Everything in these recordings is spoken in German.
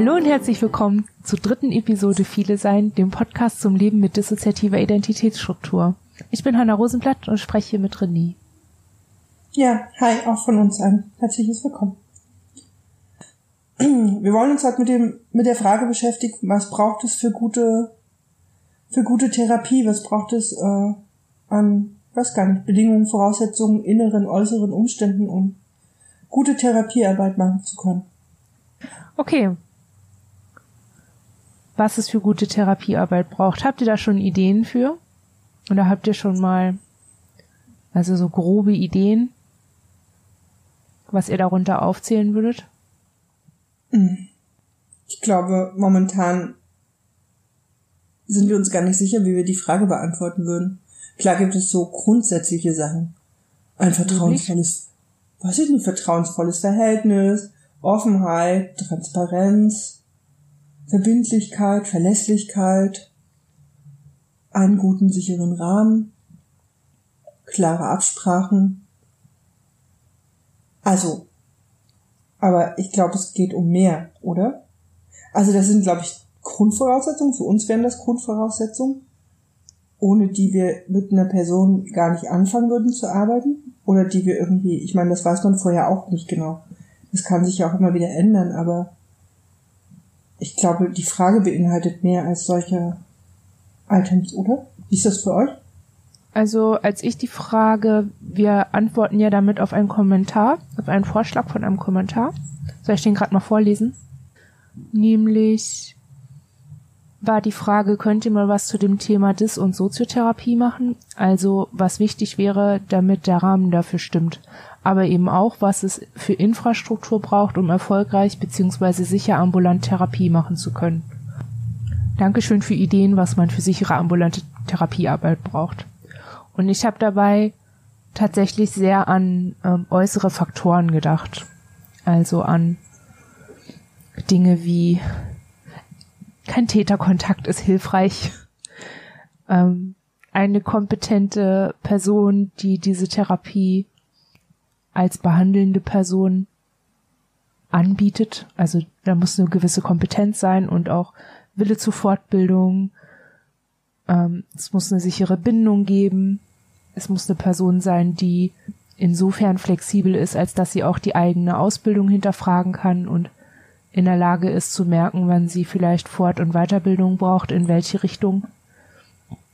Hallo und herzlich willkommen zur dritten Episode Viele Sein, dem Podcast zum Leben mit dissoziativer Identitätsstruktur. Ich bin Hanna Rosenblatt und spreche hier mit René. Ja, hi, auch von uns ein herzliches Willkommen. Wir wollen uns halt mit dem, mit der Frage beschäftigen, was braucht es für gute, für gute Therapie, was braucht es äh, an, weiß gar nicht, Bedingungen, Voraussetzungen, inneren, äußeren Umständen, um gute Therapiearbeit machen zu können. Okay. Was es für gute Therapiearbeit braucht. Habt ihr da schon Ideen für? Oder habt ihr schon mal, also so grobe Ideen, was ihr darunter aufzählen würdet? Ich glaube, momentan sind wir uns gar nicht sicher, wie wir die Frage beantworten würden. Klar gibt es so grundsätzliche Sachen. Ein vertrauensvolles, was ist ein vertrauensvolles Verhältnis, Offenheit, Transparenz, Verbindlichkeit, Verlässlichkeit, einen guten, sicheren Rahmen, klare Absprachen. Also, aber ich glaube, es geht um mehr, oder? Also das sind, glaube ich, Grundvoraussetzungen. Für uns wären das Grundvoraussetzungen, ohne die wir mit einer Person gar nicht anfangen würden zu arbeiten. Oder die wir irgendwie, ich meine, das weiß man vorher auch nicht genau. Das kann sich ja auch immer wieder ändern, aber ich glaube, die Frage beinhaltet mehr als solche Items, oder? Wie ist das für euch? Also als ich die Frage, wir antworten ja damit auf einen Kommentar, auf einen Vorschlag von einem Kommentar. Soll ich den gerade mal vorlesen? Nämlich war die Frage, könnt ihr mal was zu dem Thema Dis- und Soziotherapie machen? Also was wichtig wäre, damit der Rahmen dafür stimmt. Aber eben auch, was es für Infrastruktur braucht, um erfolgreich bzw. sicher ambulant Therapie machen zu können. Dankeschön für Ideen, was man für sichere ambulante Therapiearbeit braucht. Und ich habe dabei tatsächlich sehr an ähm, äußere Faktoren gedacht. Also an Dinge wie kein Täterkontakt ist hilfreich. Ähm, eine kompetente Person, die diese Therapie als behandelnde Person anbietet. Also da muss eine gewisse Kompetenz sein und auch Wille zur Fortbildung. Ähm, es muss eine sichere Bindung geben. Es muss eine Person sein, die insofern flexibel ist, als dass sie auch die eigene Ausbildung hinterfragen kann und in der Lage ist zu merken, wann sie vielleicht Fort- und Weiterbildung braucht, in welche Richtung.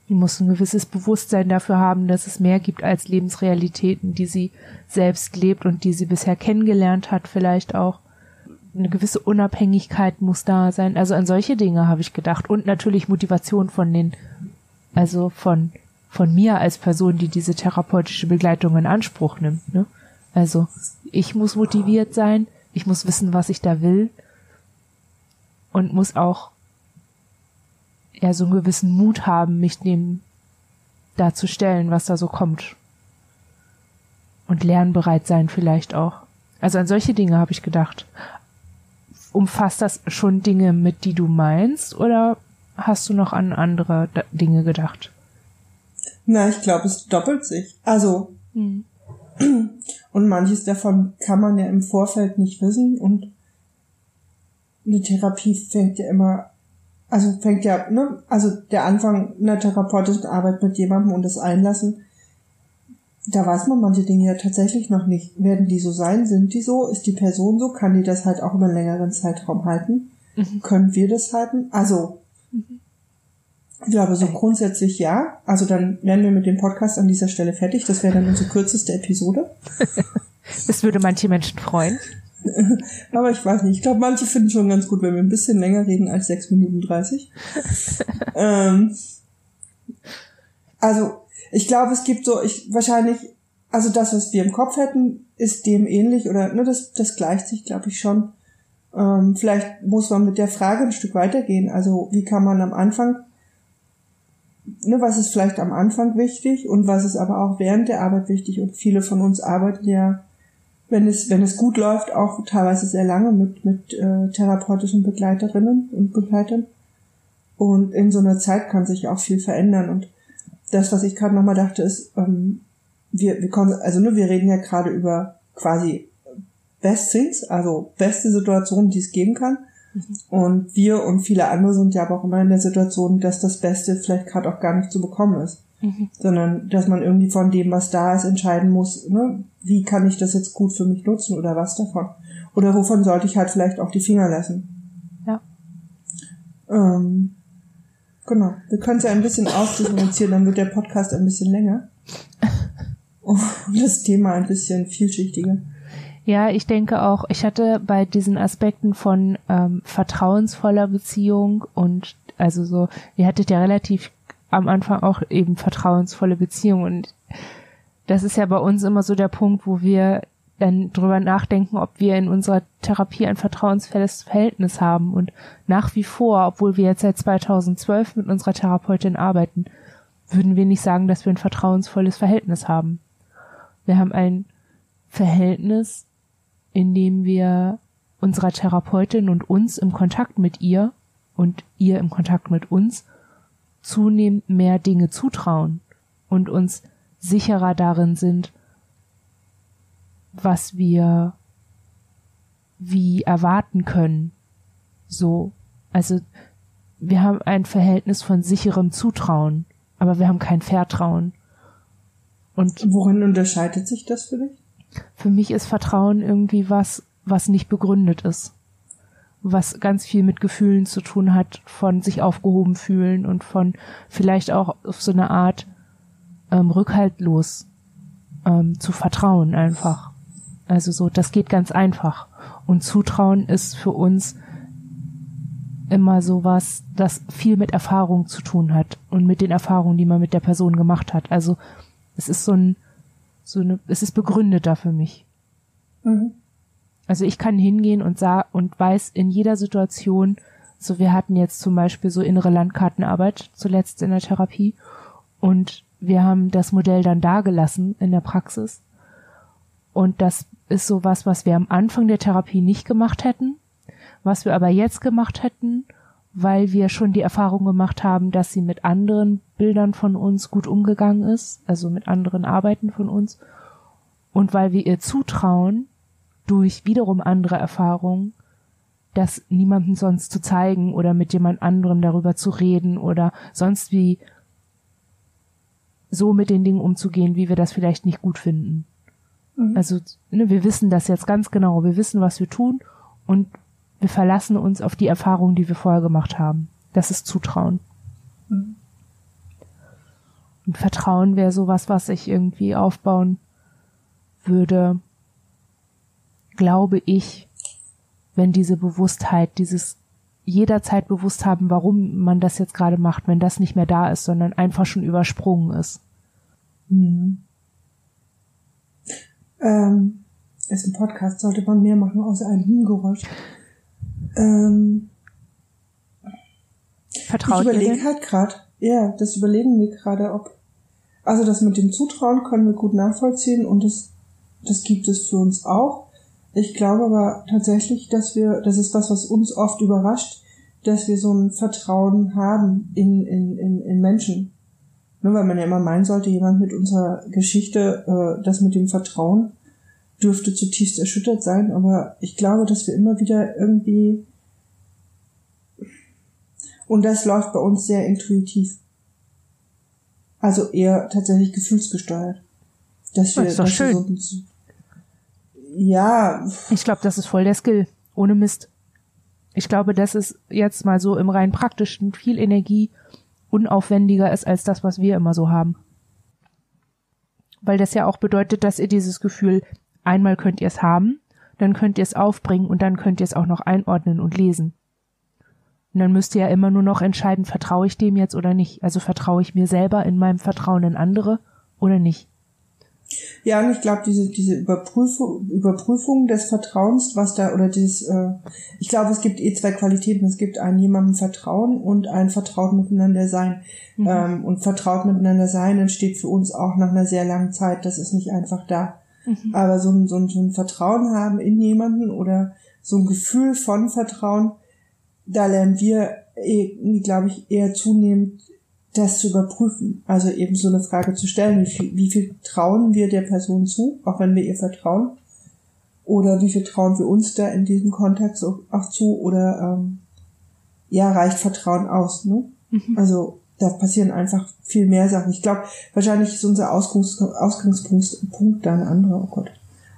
Die muss ein gewisses Bewusstsein dafür haben, dass es mehr gibt als Lebensrealitäten, die sie selbst lebt und die sie bisher kennengelernt hat, vielleicht auch. Eine gewisse Unabhängigkeit muss da sein. Also an solche Dinge habe ich gedacht. Und natürlich Motivation von den, also von von mir als Person, die diese therapeutische Begleitung in Anspruch nimmt. Ne? Also ich muss motiviert sein, ich muss wissen, was ich da will und muss auch ja so einen gewissen Mut haben, mich dem darzustellen, was da so kommt. Und lernbereit sein vielleicht auch. Also an solche Dinge habe ich gedacht. Umfasst das schon Dinge mit, die du meinst, oder hast du noch an andere Dinge gedacht? Na, ich glaube, es doppelt sich. Also, hm. und manches davon kann man ja im Vorfeld nicht wissen und eine Therapie fängt ja immer, also fängt ja, ne, also der Anfang einer therapeutischen Arbeit mit jemandem und das Einlassen, da weiß man manche Dinge ja tatsächlich noch nicht. Werden die so sein? Sind die so? Ist die Person so? Kann die das halt auch über einen längeren Zeitraum halten? Mhm. Können wir das halten? Also, mhm. Ich glaube, so grundsätzlich ja. Also dann wären wir mit dem Podcast an dieser Stelle fertig. Das wäre dann unsere kürzeste Episode. Das würde manche Menschen freuen. Aber ich weiß nicht. Ich glaube, manche finden schon ganz gut, wenn wir ein bisschen länger reden als 6 Minuten 30. ähm, also, ich glaube, es gibt so, ich wahrscheinlich, also das, was wir im Kopf hätten, ist dem ähnlich oder ne, das, das gleicht sich, glaube ich, schon. Ähm, vielleicht muss man mit der Frage ein Stück weitergehen. Also, wie kann man am Anfang ne, was ist vielleicht am Anfang wichtig und was ist aber auch während der Arbeit wichtig. Und viele von uns arbeiten ja, wenn es, wenn es gut läuft, auch teilweise sehr lange mit, mit äh, therapeutischen Begleiterinnen und Begleitern. Und in so einer Zeit kann sich auch viel verändern. Und das, was ich gerade nochmal dachte, ist, ähm, wir, wir kommen, also ne, wir reden ja gerade über quasi Best Things, also beste Situationen, die es geben kann. Und wir und viele andere sind ja aber auch immer in der Situation, dass das Beste vielleicht gerade auch gar nicht zu bekommen ist. Mhm. Sondern dass man irgendwie von dem, was da ist, entscheiden muss, ne, wie kann ich das jetzt gut für mich nutzen oder was davon. Oder wovon sollte ich halt vielleicht auch die Finger lassen. Ja. Ähm, genau. Wir können es ja ein bisschen ausdifferenzieren, dann wird der Podcast ein bisschen länger. Und das Thema ein bisschen vielschichtiger. Ja, ich denke auch, ich hatte bei diesen Aspekten von ähm, vertrauensvoller Beziehung und also so, ihr hattet ja relativ am Anfang auch eben vertrauensvolle Beziehung und das ist ja bei uns immer so der Punkt, wo wir dann drüber nachdenken, ob wir in unserer Therapie ein vertrauensvolles Verhältnis haben und nach wie vor, obwohl wir jetzt seit 2012 mit unserer Therapeutin arbeiten, würden wir nicht sagen, dass wir ein vertrauensvolles Verhältnis haben. Wir haben ein Verhältnis, indem wir unserer Therapeutin und uns im Kontakt mit ihr und ihr im Kontakt mit uns zunehmend mehr Dinge zutrauen und uns sicherer darin sind, was wir wie erwarten können. So, also wir haben ein Verhältnis von sicherem Zutrauen, aber wir haben kein Vertrauen. Und worin unterscheidet sich das für dich? Für mich ist Vertrauen irgendwie was, was nicht begründet ist. Was ganz viel mit Gefühlen zu tun hat, von sich aufgehoben fühlen und von vielleicht auch auf so eine Art ähm, rückhaltlos ähm, zu vertrauen einfach. Also so, das geht ganz einfach. Und Zutrauen ist für uns immer sowas, das viel mit Erfahrung zu tun hat und mit den Erfahrungen, die man mit der Person gemacht hat. Also es ist so ein so eine, es ist begründeter für mich. Mhm. Also ich kann hingehen und sah und weiß in jeder Situation, so wir hatten jetzt zum Beispiel so innere Landkartenarbeit zuletzt in der Therapie und wir haben das Modell dann dagelassen in der Praxis. Und das ist so was, was wir am Anfang der Therapie nicht gemacht hätten, was wir aber jetzt gemacht hätten weil wir schon die Erfahrung gemacht haben, dass sie mit anderen Bildern von uns gut umgegangen ist, also mit anderen Arbeiten von uns, und weil wir ihr zutrauen, durch wiederum andere Erfahrungen, das niemandem sonst zu zeigen oder mit jemand anderem darüber zu reden oder sonst wie so mit den Dingen umzugehen, wie wir das vielleicht nicht gut finden. Mhm. Also ne, wir wissen das jetzt ganz genau, wir wissen, was wir tun und wir verlassen uns auf die Erfahrungen, die wir vorher gemacht haben. Das ist Zutrauen. Mhm. Und Vertrauen wäre sowas, was ich irgendwie aufbauen würde, glaube ich, wenn diese Bewusstheit, dieses jederzeit bewusst haben, warum man das jetzt gerade macht, wenn das nicht mehr da ist, sondern einfach schon übersprungen ist. Mhm. Ähm, ist ein Podcast, sollte man mehr machen außer einem Hühngeräusch. Ähm, Vertraut ich überlege halt gerade, ja, das überlegen wir gerade, ob. Also das mit dem Zutrauen können wir gut nachvollziehen und das, das gibt es für uns auch. Ich glaube aber tatsächlich, dass wir, das ist was, was uns oft überrascht, dass wir so ein Vertrauen haben in, in, in, in Menschen. Nur weil man ja immer meinen sollte, jemand mit unserer Geschichte, äh, das mit dem Vertrauen dürfte zutiefst erschüttert sein, aber ich glaube, dass wir immer wieder irgendwie und das läuft bei uns sehr intuitiv. Also eher tatsächlich gefühlsgesteuert. Dass wir, das ist doch schön. So, ja. Ich glaube, das ist voll der Skill. Ohne Mist. Ich glaube, dass es jetzt mal so im rein praktischen viel Energie unaufwendiger ist als das, was wir immer so haben. Weil das ja auch bedeutet, dass ihr dieses Gefühl Einmal könnt ihr es haben, dann könnt ihr es aufbringen und dann könnt ihr es auch noch einordnen und lesen. Und dann müsst ihr ja immer nur noch entscheiden, vertraue ich dem jetzt oder nicht. Also vertraue ich mir selber in meinem Vertrauen in andere oder nicht. Ja, und ich glaube, diese, diese Überprüfung, Überprüfung des Vertrauens, was da, oder dieses, äh, ich glaube, es gibt eh zwei Qualitäten. Es gibt ein jemandem Vertrauen und ein vertraut miteinander sein. Mhm. Ähm, und vertraut miteinander sein entsteht für uns auch nach einer sehr langen Zeit. Das ist nicht einfach da. Mhm. Aber so ein, so, ein, so ein Vertrauen haben in jemanden oder so ein Gefühl von Vertrauen, da lernen wir, eh, glaube ich, eher zunehmend das zu überprüfen. Also eben so eine Frage zu stellen, wie viel, wie viel trauen wir der Person zu, auch wenn wir ihr vertrauen. Oder wie viel trauen wir uns da in diesem Kontext auch zu? Oder ähm, ja, reicht Vertrauen aus? Ne? Mhm. Also da passieren einfach viel mehr Sachen. Ich glaube, wahrscheinlich ist unser Ausgangs Ausgangspunkt Punkt da ein anderer. Oh Gott,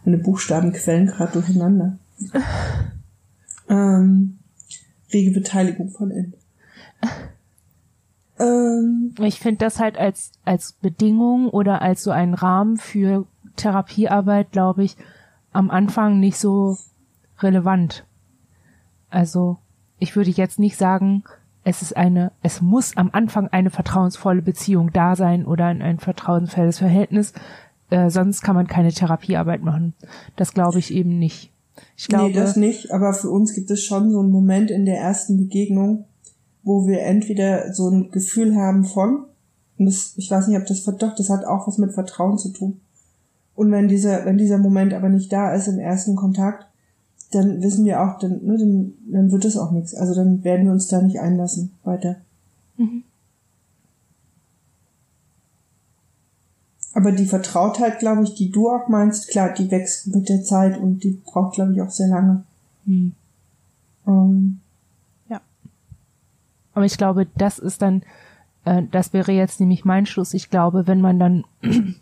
meine Buchstaben quellen gerade durcheinander. ähm, rege Beteiligung von N. Ähm, ich finde das halt als, als Bedingung oder als so ein Rahmen für Therapiearbeit, glaube ich, am Anfang nicht so relevant. Also, ich würde jetzt nicht sagen, es ist eine, es muss am Anfang eine vertrauensvolle Beziehung da sein oder ein, ein vertrauensvolles Verhältnis, äh, sonst kann man keine Therapiearbeit machen. Das glaube ich eben nicht. Ich glaube, nee, das nicht, aber für uns gibt es schon so einen Moment in der ersten Begegnung, wo wir entweder so ein Gefühl haben von, und das, ich weiß nicht, ob das, doch, das hat auch was mit Vertrauen zu tun. Und wenn dieser, wenn dieser Moment aber nicht da ist im ersten Kontakt, dann wissen wir auch, dann, ne, dann, dann wird es auch nichts. Also dann werden wir uns da nicht einlassen weiter. Mhm. Aber die Vertrautheit, glaube ich, die du auch meinst, klar, die wächst mit der Zeit und die braucht, glaube ich, auch sehr lange. Hm. Ähm. Aber ich glaube, das ist dann, äh, das wäre jetzt nämlich mein Schluss. Ich glaube, wenn man dann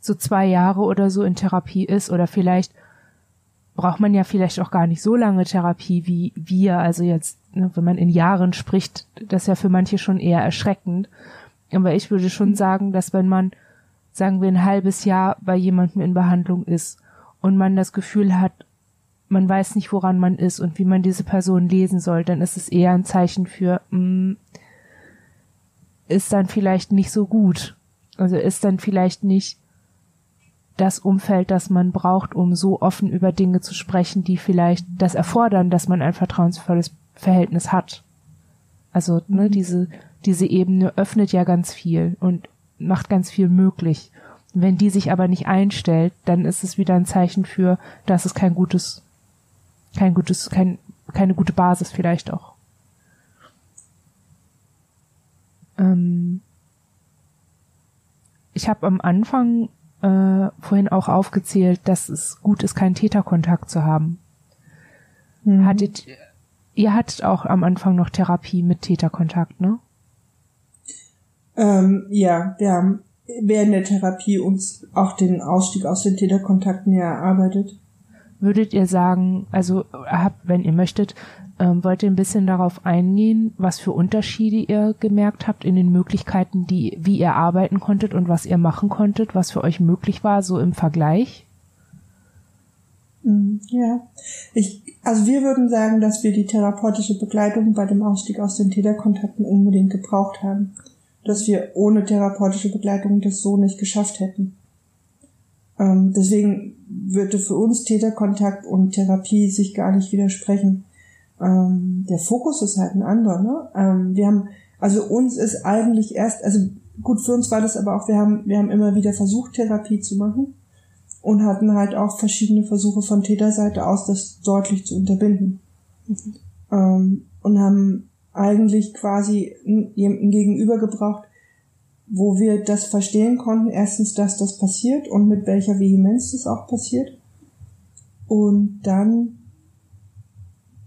so zwei Jahre oder so in Therapie ist oder vielleicht braucht man ja vielleicht auch gar nicht so lange Therapie wie wir. Also jetzt, ne, wenn man in Jahren spricht, das ist ja für manche schon eher erschreckend. Aber ich würde schon sagen, dass wenn man, sagen wir, ein halbes Jahr bei jemandem in Behandlung ist und man das Gefühl hat, man weiß nicht, woran man ist und wie man diese Person lesen soll, dann ist es eher ein Zeichen für, mh, mm, ist dann vielleicht nicht so gut. Also ist dann vielleicht nicht das Umfeld, das man braucht, um so offen über Dinge zu sprechen, die vielleicht das erfordern, dass man ein vertrauensvolles Verhältnis hat. Also ne, mhm. diese diese Ebene öffnet ja ganz viel und macht ganz viel möglich. Wenn die sich aber nicht einstellt, dann ist es wieder ein Zeichen für, dass es kein gutes, kein gutes, kein, keine gute Basis vielleicht auch. Ähm ich habe am Anfang äh, vorhin auch aufgezählt, dass es gut ist, keinen Täterkontakt zu haben. Mhm. Hattet, ihr hattet auch am Anfang noch Therapie mit Täterkontakt, ne? Ähm, ja, wir haben während der Therapie uns auch den Ausstieg aus den Täterkontakten ja erarbeitet. Würdet ihr sagen, also habt, wenn ihr möchtet, ähm, wollt ihr ein bisschen darauf eingehen, was für Unterschiede ihr gemerkt habt in den Möglichkeiten, die, wie ihr arbeiten konntet und was ihr machen konntet, was für euch möglich war, so im Vergleich? Mm, ja, ich, also wir würden sagen, dass wir die therapeutische Begleitung bei dem Ausstieg aus den Täterkontakten unbedingt gebraucht haben dass wir ohne therapeutische Begleitung das so nicht geschafft hätten. Ähm, deswegen würde für uns Täterkontakt und Therapie sich gar nicht widersprechen. Ähm, der Fokus ist halt ein anderer. Ne? Ähm, wir haben, also uns ist eigentlich erst, also gut für uns war das aber auch, wir haben, wir haben immer wieder versucht Therapie zu machen und hatten halt auch verschiedene Versuche von Täterseite aus, das deutlich zu unterbinden. Mhm. Ähm, und haben eigentlich quasi jemanden gegenüber gebraucht, wo wir das verstehen konnten, erstens, dass das passiert und mit welcher Vehemenz das auch passiert. Und dann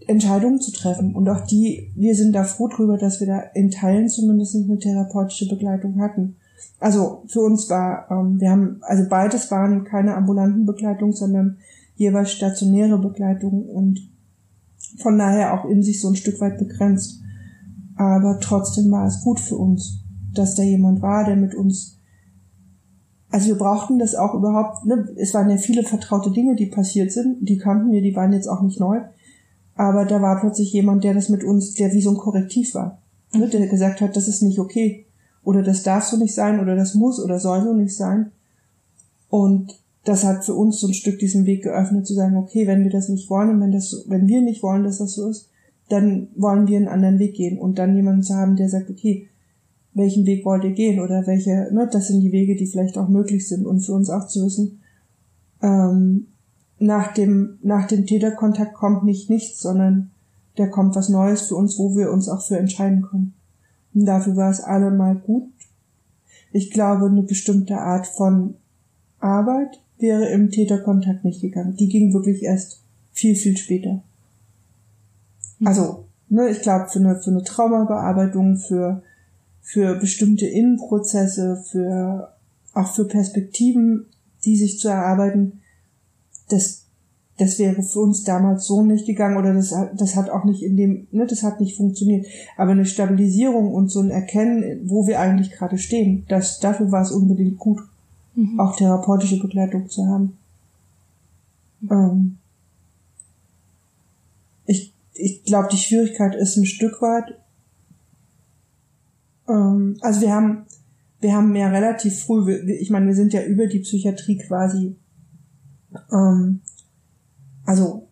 Entscheidungen zu treffen. Und auch die, wir sind da froh drüber, dass wir da in Teilen zumindest eine therapeutische Begleitung hatten. Also für uns war, ähm, wir haben, also beides waren keine ambulanten Begleitung, sondern jeweils stationäre Begleitung und von daher auch in sich so ein Stück weit begrenzt aber trotzdem war es gut für uns, dass da jemand war, der mit uns also wir brauchten das auch überhaupt, ne? es waren ja viele vertraute Dinge, die passiert sind, die kannten wir, die waren jetzt auch nicht neu, aber da war plötzlich jemand, der das mit uns, der wie so ein Korrektiv war, ne? der gesagt hat, das ist nicht okay oder das darf so nicht sein oder das muss oder soll so nicht sein und das hat für uns so ein Stück diesen Weg geöffnet zu sagen, okay, wenn wir das nicht wollen und wenn das, wenn wir nicht wollen, dass das so ist, dann wollen wir einen anderen Weg gehen und dann jemanden zu haben, der sagt, okay, welchen Weg wollt ihr gehen oder welche, ne, das sind die Wege, die vielleicht auch möglich sind und für uns auch zu wissen, ähm, nach dem, nach dem Täterkontakt kommt nicht nichts, sondern da kommt was Neues für uns, wo wir uns auch für entscheiden können. Und dafür war es allemal gut. Ich glaube, eine bestimmte Art von Arbeit wäre im Täterkontakt nicht gegangen. Die ging wirklich erst viel, viel später. Mhm. Also, ne, ich glaube, für eine, für eine Traumabearbeitung, für, für bestimmte Innenprozesse, für, auch für Perspektiven, die sich zu erarbeiten, das, das wäre für uns damals so nicht gegangen oder das, das hat auch nicht in dem, ne, das hat nicht funktioniert. Aber eine Stabilisierung und so ein Erkennen, wo wir eigentlich gerade stehen, das, dafür war es unbedingt gut, mhm. auch therapeutische Begleitung zu haben. Ähm, ich ich glaube, die Schwierigkeit ist ein Stück weit, ähm, also wir haben, wir haben ja relativ früh, ich meine, wir sind ja über die Psychiatrie quasi ähm, also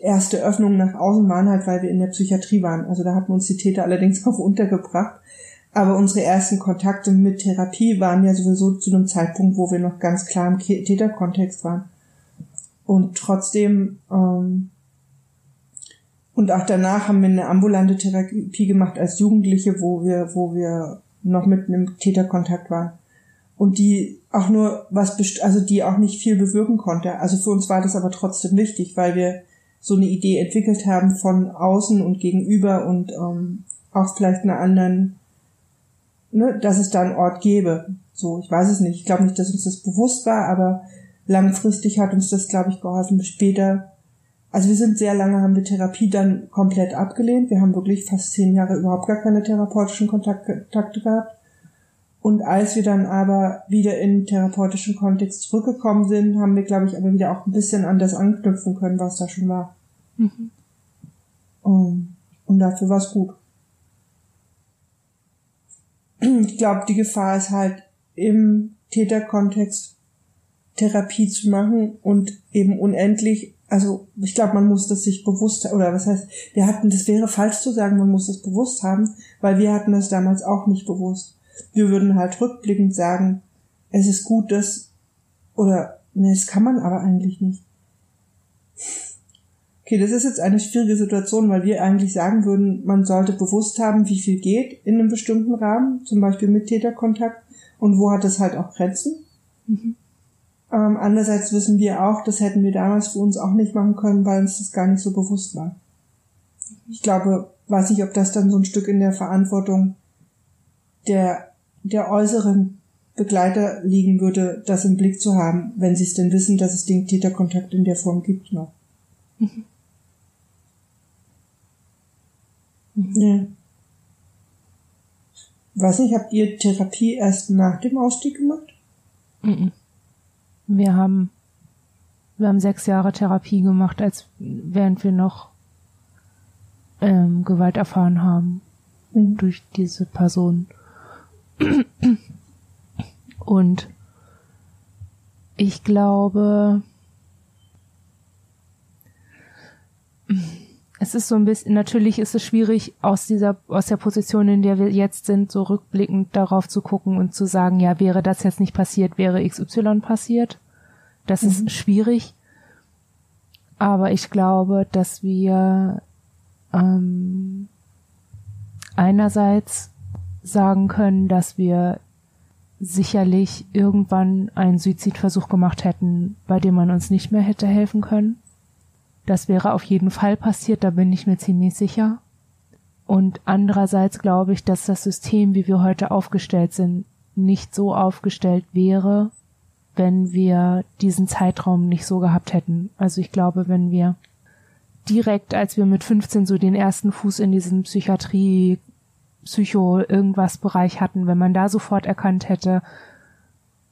erste Öffnungen nach außen waren halt, weil wir in der Psychiatrie waren. Also da hatten uns die Täter allerdings auch untergebracht. Aber unsere ersten Kontakte mit Therapie waren ja sowieso zu einem Zeitpunkt, wo wir noch ganz klar im Täterkontext waren. Und trotzdem, ähm, und auch danach haben wir eine ambulante Therapie gemacht als Jugendliche, wo wir, wo wir noch mit einem Täterkontakt waren und die auch nur was, also die auch nicht viel bewirken konnte. Also für uns war das aber trotzdem wichtig, weil wir so eine Idee entwickelt haben von außen und gegenüber und ähm, auch vielleicht einer anderen, ne, dass es da einen Ort gäbe. So, ich weiß es nicht. Ich glaube nicht, dass uns das bewusst war, aber langfristig hat uns das, glaube ich, geholfen. Später, also wir sind sehr lange, haben wir Therapie dann komplett abgelehnt. Wir haben wirklich fast zehn Jahre überhaupt gar keine therapeutischen Kontakte gehabt und als wir dann aber wieder in therapeutischen Kontext zurückgekommen sind, haben wir, glaube ich, aber wieder auch ein bisschen an das anknüpfen können, was da schon war. Mhm. Um, und dafür war es gut. Ich glaube, die Gefahr ist halt im Täterkontext Therapie zu machen und eben unendlich, also ich glaube, man muss das sich bewusst, oder was heißt, wir hatten, das wäre falsch zu sagen, man muss das bewusst haben, weil wir hatten das damals auch nicht bewusst. Wir würden halt rückblickend sagen, es ist gut, dass, oder, ne, das kann man aber eigentlich nicht. Okay, das ist jetzt eine schwierige Situation, weil wir eigentlich sagen würden, man sollte bewusst haben, wie viel geht in einem bestimmten Rahmen, zum Beispiel mit Täterkontakt und wo hat es halt auch Grenzen. Mhm. Ähm, andererseits wissen wir auch, das hätten wir damals für uns auch nicht machen können, weil uns das gar nicht so bewusst war. Ich glaube, weiß nicht, ob das dann so ein Stück in der Verantwortung der, der äußeren Begleiter liegen würde, das im Blick zu haben, wenn sie es denn wissen, dass es den Täterkontakt in der Form gibt noch. Mhm. Ja. Weiß nicht, habt ihr Therapie erst nach dem Ausstieg gemacht? Mhm. Wir haben, wir haben sechs Jahre Therapie gemacht, als während wir noch ähm, Gewalt erfahren haben mhm. durch diese Person. Und ich glaube, es ist so ein bisschen, natürlich ist es schwierig, aus dieser, aus der Position, in der wir jetzt sind, so rückblickend darauf zu gucken und zu sagen, ja, wäre das jetzt nicht passiert, wäre XY passiert. Das mhm. ist schwierig. Aber ich glaube, dass wir ähm, einerseits sagen können, dass wir sicherlich irgendwann einen Suizidversuch gemacht hätten, bei dem man uns nicht mehr hätte helfen können. Das wäre auf jeden Fall passiert, da bin ich mir ziemlich sicher. Und andererseits glaube ich, dass das System, wie wir heute aufgestellt sind, nicht so aufgestellt wäre, wenn wir diesen Zeitraum nicht so gehabt hätten. Also ich glaube, wenn wir direkt, als wir mit 15 so den ersten Fuß in diesen Psychiatrie Psycho irgendwas Bereich hatten, wenn man da sofort erkannt hätte,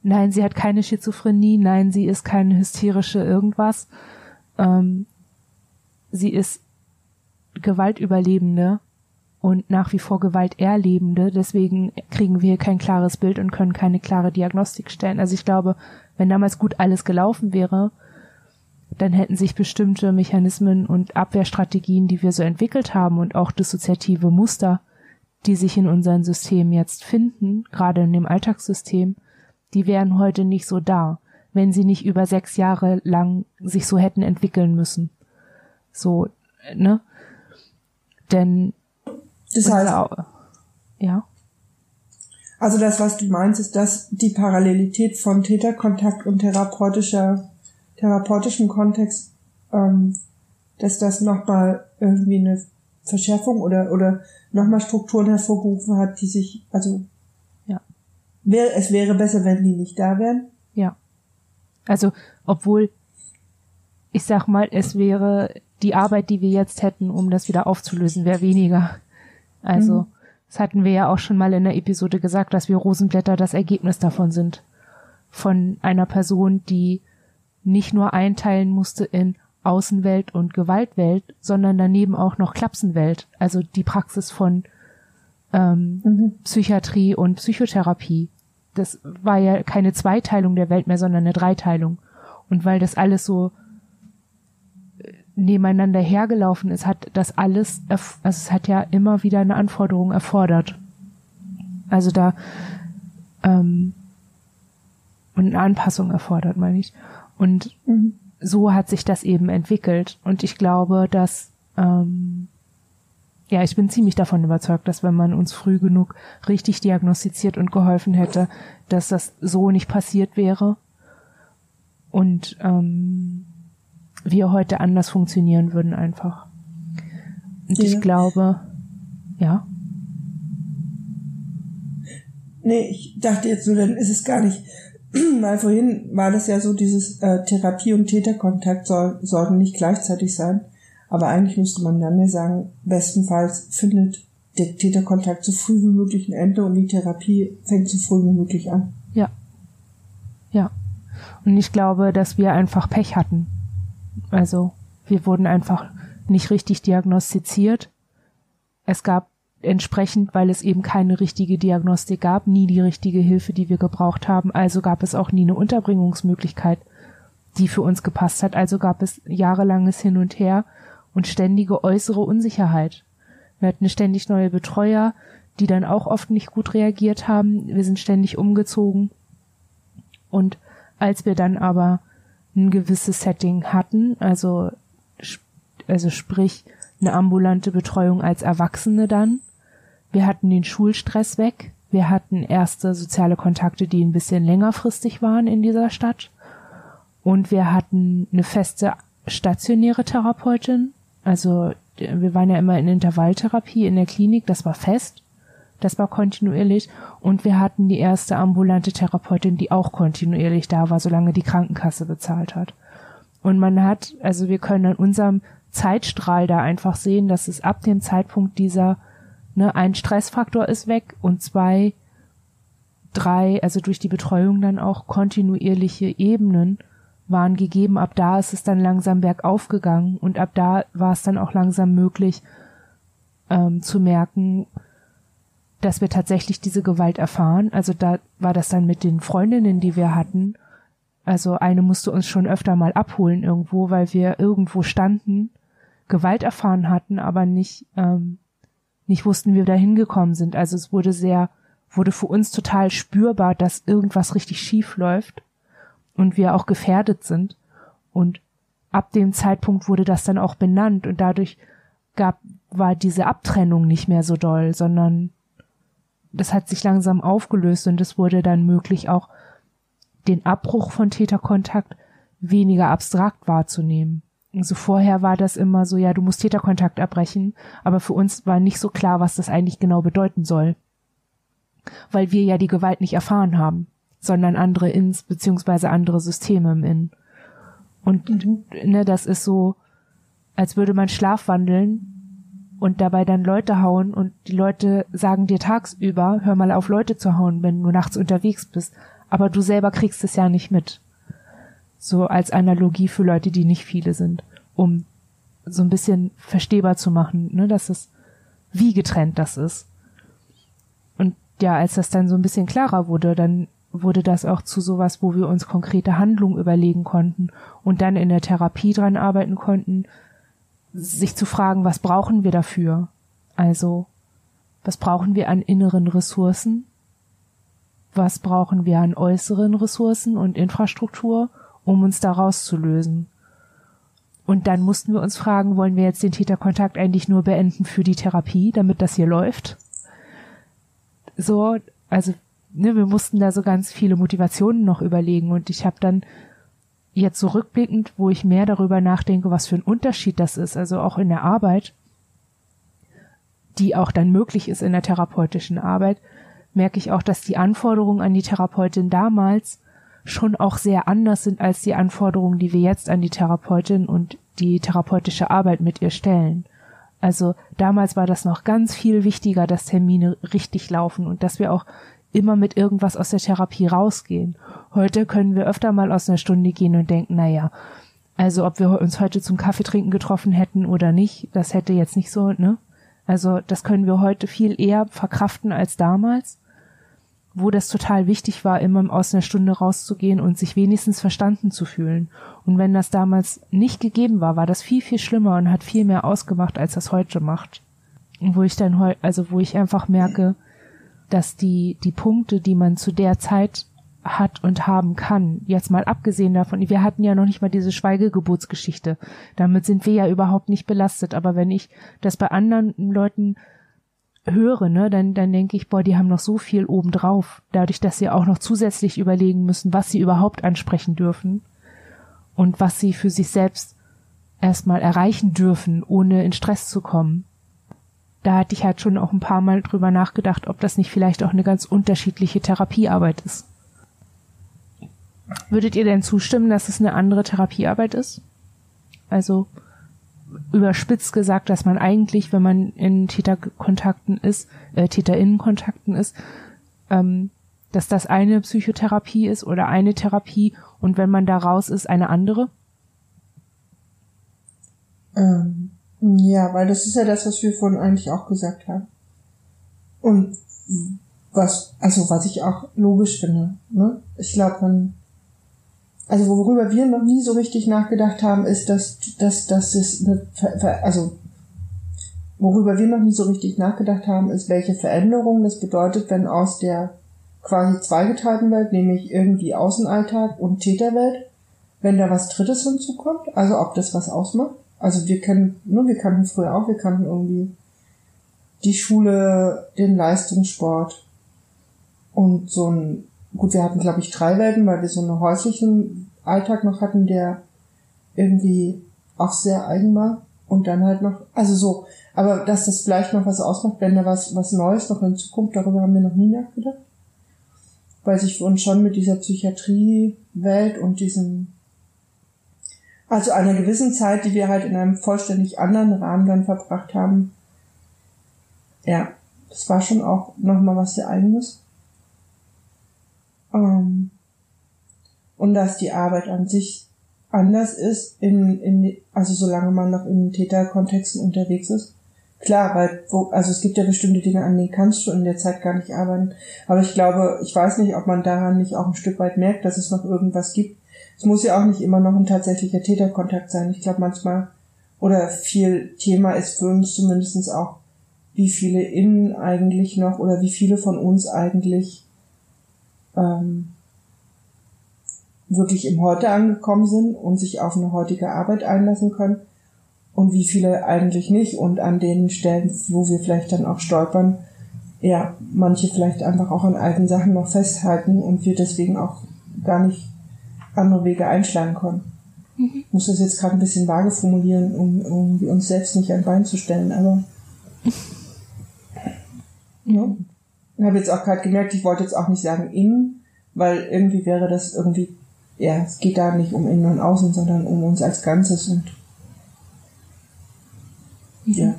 nein, sie hat keine Schizophrenie, nein, sie ist keine hysterische irgendwas, ähm, sie ist Gewaltüberlebende und nach wie vor Gewalterlebende, deswegen kriegen wir kein klares Bild und können keine klare Diagnostik stellen. Also ich glaube, wenn damals gut alles gelaufen wäre, dann hätten sich bestimmte Mechanismen und Abwehrstrategien, die wir so entwickelt haben und auch dissoziative Muster die sich in unserem System jetzt finden, gerade in dem Alltagssystem, die wären heute nicht so da, wenn sie nicht über sechs Jahre lang sich so hätten entwickeln müssen. So, ne? Denn das heißt, ja. Also das, was du meinst, ist, dass die Parallelität von Täterkontakt und therapeutischer, therapeutischem Kontext, ähm, dass das nochmal irgendwie eine Verschärfung oder, oder nochmal Strukturen hervorgerufen hat, die sich, also, ja. Wär, es wäre besser, wenn die nicht da wären. Ja. Also, obwohl, ich sag mal, es wäre die Arbeit, die wir jetzt hätten, um das wieder aufzulösen, wäre weniger. Also, mhm. das hatten wir ja auch schon mal in der Episode gesagt, dass wir Rosenblätter das Ergebnis davon sind. Von einer Person, die nicht nur einteilen musste in Außenwelt und Gewaltwelt, sondern daneben auch noch Klapsenwelt, also die Praxis von ähm, mhm. Psychiatrie und Psychotherapie. Das war ja keine Zweiteilung der Welt mehr, sondern eine Dreiteilung. Und weil das alles so nebeneinander hergelaufen ist, hat das alles, also es hat ja immer wieder eine Anforderung erfordert. Also da ähm, und eine Anpassung erfordert, meine ich. Und mhm so hat sich das eben entwickelt. Und ich glaube, dass, ähm, ja, ich bin ziemlich davon überzeugt, dass wenn man uns früh genug richtig diagnostiziert und geholfen hätte, dass das so nicht passiert wäre. Und ähm, wir heute anders funktionieren würden einfach. Und ja. ich glaube, ja. Nee, ich dachte jetzt nur, dann ist es gar nicht weil vorhin war das ja so, dieses äh, Therapie und Täterkontakt soll, sollten nicht gleichzeitig sein. Aber eigentlich müsste man dann ja sagen, bestenfalls findet der Täterkontakt so früh wie möglich ein Ende und die Therapie fängt so früh wie möglich an. Ja. Ja. Und ich glaube, dass wir einfach Pech hatten. Also, wir wurden einfach nicht richtig diagnostiziert. Es gab entsprechend, weil es eben keine richtige Diagnostik gab, nie die richtige Hilfe, die wir gebraucht haben. Also gab es auch nie eine Unterbringungsmöglichkeit, die für uns gepasst hat. Also gab es jahrelanges Hin und Her und ständige äußere Unsicherheit. Wir hatten ständig neue Betreuer, die dann auch oft nicht gut reagiert haben. Wir sind ständig umgezogen. Und als wir dann aber ein gewisses Setting hatten, also, also sprich eine ambulante Betreuung als Erwachsene dann, wir hatten den Schulstress weg. Wir hatten erste soziale Kontakte, die ein bisschen längerfristig waren in dieser Stadt. Und wir hatten eine feste stationäre Therapeutin. Also wir waren ja immer in Intervalltherapie in der Klinik. Das war fest. Das war kontinuierlich. Und wir hatten die erste ambulante Therapeutin, die auch kontinuierlich da war, solange die Krankenkasse bezahlt hat. Und man hat, also wir können an unserem Zeitstrahl da einfach sehen, dass es ab dem Zeitpunkt dieser Ne, ein Stressfaktor ist weg und zwei, drei, also durch die Betreuung dann auch kontinuierliche Ebenen waren gegeben. Ab da ist es dann langsam bergauf gegangen und ab da war es dann auch langsam möglich ähm, zu merken, dass wir tatsächlich diese Gewalt erfahren. Also da war das dann mit den Freundinnen, die wir hatten. Also eine musste uns schon öfter mal abholen irgendwo, weil wir irgendwo standen, Gewalt erfahren hatten, aber nicht ähm, nicht wussten, wie wir da hingekommen sind. Also es wurde sehr, wurde für uns total spürbar, dass irgendwas richtig schief läuft und wir auch gefährdet sind. Und ab dem Zeitpunkt wurde das dann auch benannt und dadurch gab, war diese Abtrennung nicht mehr so doll, sondern das hat sich langsam aufgelöst und es wurde dann möglich, auch den Abbruch von Täterkontakt weniger abstrakt wahrzunehmen. Also vorher war das immer so, ja, du musst Täterkontakt abbrechen, aber für uns war nicht so klar, was das eigentlich genau bedeuten soll. Weil wir ja die Gewalt nicht erfahren haben, sondern andere Ins beziehungsweise andere Systeme im In. Und mhm. ne, das ist so, als würde man schlafwandeln und dabei dann Leute hauen und die Leute sagen dir tagsüber, hör mal auf Leute zu hauen, wenn du nachts unterwegs bist, aber du selber kriegst es ja nicht mit. So als Analogie für Leute, die nicht viele sind, um so ein bisschen verstehbar zu machen, ne, dass es wie getrennt das ist. Und ja, als das dann so ein bisschen klarer wurde, dann wurde das auch zu sowas, wo wir uns konkrete Handlungen überlegen konnten und dann in der Therapie dran arbeiten konnten, sich zu fragen, was brauchen wir dafür? Also, was brauchen wir an inneren Ressourcen? Was brauchen wir an äußeren Ressourcen und Infrastruktur? um uns da rauszulösen. Und dann mussten wir uns fragen, wollen wir jetzt den Täterkontakt eigentlich nur beenden für die Therapie, damit das hier läuft? So, also ne, wir mussten da so ganz viele Motivationen noch überlegen und ich habe dann jetzt so wo ich mehr darüber nachdenke, was für ein Unterschied das ist, also auch in der Arbeit, die auch dann möglich ist in der therapeutischen Arbeit, merke ich auch, dass die Anforderungen an die Therapeutin damals schon auch sehr anders sind als die Anforderungen, die wir jetzt an die Therapeutin und die therapeutische Arbeit mit ihr stellen. Also damals war das noch ganz viel wichtiger, dass Termine richtig laufen und dass wir auch immer mit irgendwas aus der Therapie rausgehen. Heute können wir öfter mal aus einer Stunde gehen und denken, naja, also ob wir uns heute zum Kaffee trinken getroffen hätten oder nicht, das hätte jetzt nicht so, ne? Also das können wir heute viel eher verkraften als damals wo das total wichtig war, immer aus einer Stunde rauszugehen und sich wenigstens verstanden zu fühlen. Und wenn das damals nicht gegeben war, war das viel, viel schlimmer und hat viel mehr ausgemacht, als das heute macht. Und wo ich dann heute, also wo ich einfach merke, dass die, die Punkte, die man zu der Zeit hat und haben kann, jetzt mal abgesehen davon, wir hatten ja noch nicht mal diese Schweigegeburtsgeschichte. Damit sind wir ja überhaupt nicht belastet. Aber wenn ich das bei anderen Leuten höre, ne, dann, dann denke ich, boah, die haben noch so viel obendrauf, dadurch, dass sie auch noch zusätzlich überlegen müssen, was sie überhaupt ansprechen dürfen und was sie für sich selbst erstmal erreichen dürfen, ohne in Stress zu kommen. Da hatte ich halt schon auch ein paar Mal drüber nachgedacht, ob das nicht vielleicht auch eine ganz unterschiedliche Therapiearbeit ist. Würdet ihr denn zustimmen, dass es eine andere Therapiearbeit ist? Also, überspitzt gesagt, dass man eigentlich, wenn man in Täterkontakten ist, äh, Täterinnenkontakten ist, ähm, dass das eine Psychotherapie ist oder eine Therapie und wenn man da raus ist, eine andere? Ähm, ja, weil das ist ja das, was wir vorhin eigentlich auch gesagt haben. Und was, also was ich auch logisch finde. Ne? Ich glaube, man also worüber wir noch nie so richtig nachgedacht haben, ist, dass, dass, dass es eine, also worüber wir noch nie so richtig nachgedacht haben, ist, welche Veränderung das bedeutet, wenn aus der quasi zweigeteilten Welt, nämlich irgendwie Außenalltag und Täterwelt, wenn da was Drittes hinzukommt, also ob das was ausmacht. Also wir kennen, nur wir kannten früher auch, wir kannten irgendwie die Schule, den Leistungssport und so ein gut, wir hatten, glaube ich, drei Welten, weil wir so einen häuslichen Alltag noch hatten, der irgendwie auch sehr eigen war. Und dann halt noch, also so, aber dass das vielleicht noch was ausmacht, wenn da was, was Neues noch in Zukunft, darüber haben wir noch nie nachgedacht. Weil sich für uns schon mit dieser Psychiatrie-Welt und diesem, also einer gewissen Zeit, die wir halt in einem vollständig anderen Rahmen dann verbracht haben, ja, das war schon auch nochmal was sehr eigenes. Ähm, und dass die Arbeit an sich anders ist, in, in, also solange man noch in Täterkontexten unterwegs ist. Klar, weil, wo, also es gibt ja bestimmte Dinge, an denen kannst du in der Zeit gar nicht arbeiten. Aber ich glaube, ich weiß nicht, ob man daran nicht auch ein Stück weit merkt, dass es noch irgendwas gibt. Es muss ja auch nicht immer noch ein tatsächlicher Täterkontakt sein. Ich glaube manchmal, oder viel Thema ist für uns zumindestens auch, wie viele innen eigentlich noch oder wie viele von uns eigentlich ähm, wirklich im Heute angekommen sind und sich auf eine heutige Arbeit einlassen können und wie viele eigentlich nicht und an den Stellen, wo wir vielleicht dann auch stolpern, ja, manche vielleicht einfach auch an alten Sachen noch festhalten und wir deswegen auch gar nicht andere Wege einschlagen können. Mhm. Ich muss das jetzt gerade ein bisschen vage formulieren, um irgendwie uns selbst nicht ein Bein zu stellen, aber ja. Ich habe jetzt auch gerade gemerkt, ich wollte jetzt auch nicht sagen innen, weil irgendwie wäre das irgendwie ja, es geht da nicht um Innen und Außen, sondern um uns als Ganzes und mhm. ja.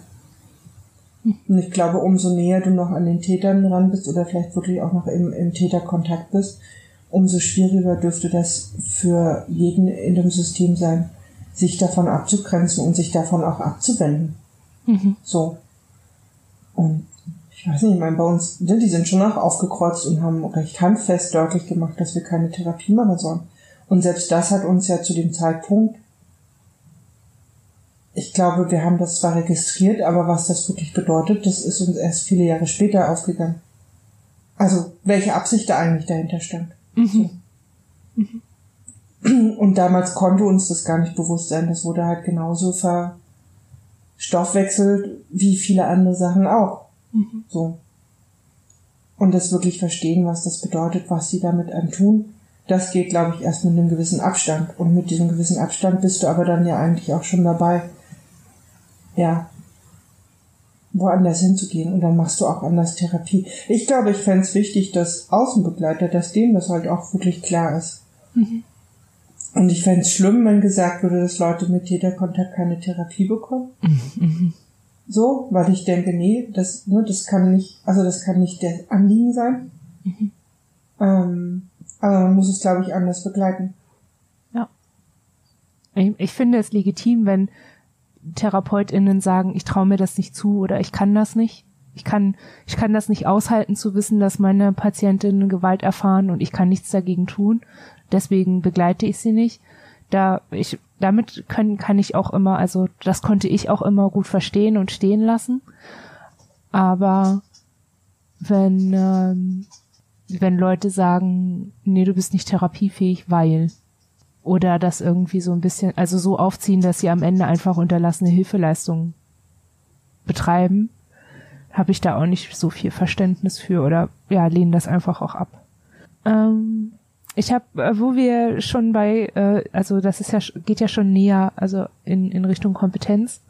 Und ich glaube, umso näher du noch an den Tätern dran bist oder vielleicht wirklich auch noch im, im Täterkontakt bist, umso schwieriger dürfte das für jeden in dem System sein, sich davon abzugrenzen und sich davon auch abzuwenden. Mhm. So. Und ich weiß nicht, ich meine, bei uns, die sind schon auch aufgekreuzt und haben recht handfest deutlich gemacht, dass wir keine Therapie machen sollen. Und selbst das hat uns ja zu dem Zeitpunkt, ich glaube, wir haben das zwar registriert, aber was das wirklich bedeutet, das ist uns erst viele Jahre später aufgegangen. Also, welche Absicht da eigentlich dahinter stand. Mhm. Mhm. Und damals konnte uns das gar nicht bewusst sein. Das wurde halt genauso verstoffwechselt wie viele andere Sachen auch. Mhm. So. und das wirklich verstehen, was das bedeutet, was sie damit einem tun. Das geht, glaube ich, erst mit einem gewissen Abstand. Und mit diesem gewissen Abstand bist du aber dann ja eigentlich auch schon dabei, ja, woanders hinzugehen und dann machst du auch anders Therapie. Ich glaube, ich fände es wichtig, dass Außenbegleiter, dass denen das halt auch wirklich klar ist. Mhm. Und ich fände es schlimm, wenn gesagt würde, dass Leute mit Täterkontakt keine Therapie bekommen. Mhm. So, weil ich denke, nee, das, ne, das kann nicht, also das kann nicht der Anliegen sein. Mhm. Ähm, aber man muss es, glaube ich, anders begleiten. Ja. Ich, ich finde es legitim, wenn TherapeutInnen sagen, ich traue mir das nicht zu oder ich kann das nicht. Ich kann, ich kann das nicht aushalten zu wissen, dass meine Patientinnen Gewalt erfahren und ich kann nichts dagegen tun deswegen begleite ich sie nicht. Da ich damit können kann ich auch immer, also das konnte ich auch immer gut verstehen und stehen lassen. Aber wenn ähm, wenn Leute sagen, nee, du bist nicht therapiefähig, weil oder das irgendwie so ein bisschen, also so aufziehen, dass sie am Ende einfach unterlassene Hilfeleistungen betreiben, habe ich da auch nicht so viel Verständnis für oder ja, lehnen das einfach auch ab. Ähm, ich habe, äh, wo wir schon bei, äh, also das ist ja geht ja schon näher, also in in Richtung Kompetenz.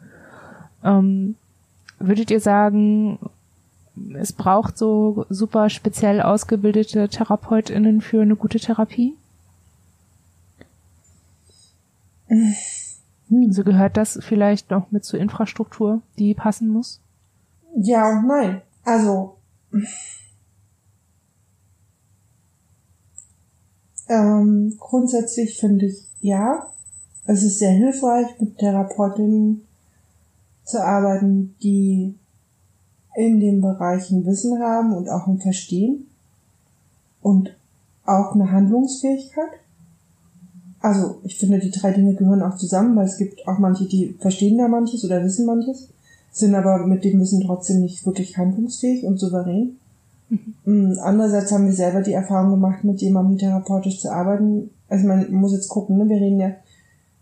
Ähm, würdet ihr sagen, es braucht so super speziell ausgebildete TherapeutInnen für eine gute Therapie? Hm. So gehört das vielleicht noch mit zur Infrastruktur, die passen muss? Ja und nein. Also Ähm, grundsätzlich finde ich ja, es ist sehr hilfreich, mit Therapeutinnen zu arbeiten, die in den Bereichen Wissen haben und auch ein Verstehen und auch eine Handlungsfähigkeit. Also ich finde, die drei Dinge gehören auch zusammen, weil es gibt auch manche, die verstehen da manches oder wissen manches, sind aber mit dem Wissen trotzdem nicht wirklich handlungsfähig und souverän. Mhm. Andererseits haben wir selber die Erfahrung gemacht, mit jemandem therapeutisch zu arbeiten. Also man muss jetzt gucken, ne? wir reden ja,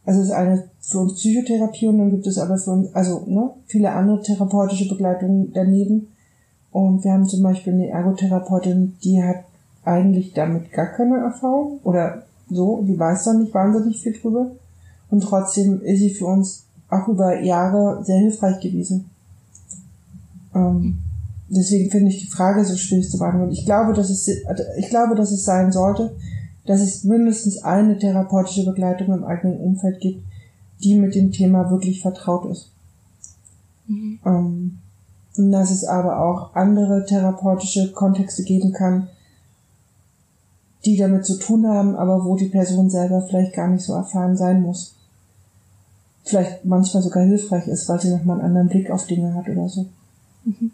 also es ist eine für uns Psychotherapie und dann gibt es aber für uns, also ne, viele andere therapeutische Begleitungen daneben. Und wir haben zum Beispiel eine Ergotherapeutin, die hat eigentlich damit gar keine Erfahrung oder so, die weiß da nicht wahnsinnig viel drüber. Und trotzdem ist sie für uns auch über Jahre sehr hilfreich gewesen. Ähm, deswegen finde ich die Frage so schwierig zu beantworten. Ich glaube, dass es, ich glaube, dass es sein sollte, dass es mindestens eine therapeutische Begleitung im eigenen Umfeld gibt, die mit dem Thema wirklich vertraut ist. Mhm. Ähm, und dass es aber auch andere therapeutische Kontexte geben kann, die damit zu tun haben, aber wo die Person selber vielleicht gar nicht so erfahren sein muss. Vielleicht manchmal sogar hilfreich ist, weil sie nochmal einen anderen Blick auf Dinge hat oder so. Mhm.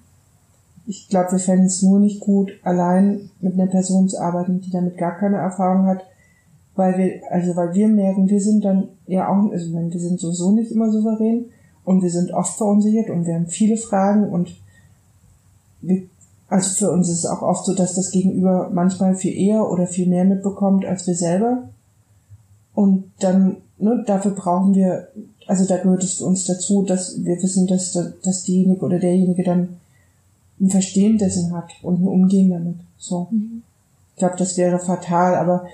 Ich glaube, wir fänden es nur nicht gut, allein mit einer Person zu arbeiten, die damit gar keine Erfahrung hat, weil wir, also weil wir merken, wir sind dann ja auch, also wir sind sowieso nicht immer souverän und wir sind oft verunsichert und wir haben viele Fragen und wir, also für uns ist es auch oft so, dass das Gegenüber manchmal viel eher oder viel mehr mitbekommt als wir selber. Und dann, ne, dafür brauchen wir, also da gehört es für uns dazu, dass wir wissen, dass, dass diejenige oder derjenige dann ein Verstehen dessen hat und ein Umgehen damit. So. Mhm. Ich glaube, das wäre fatal, aber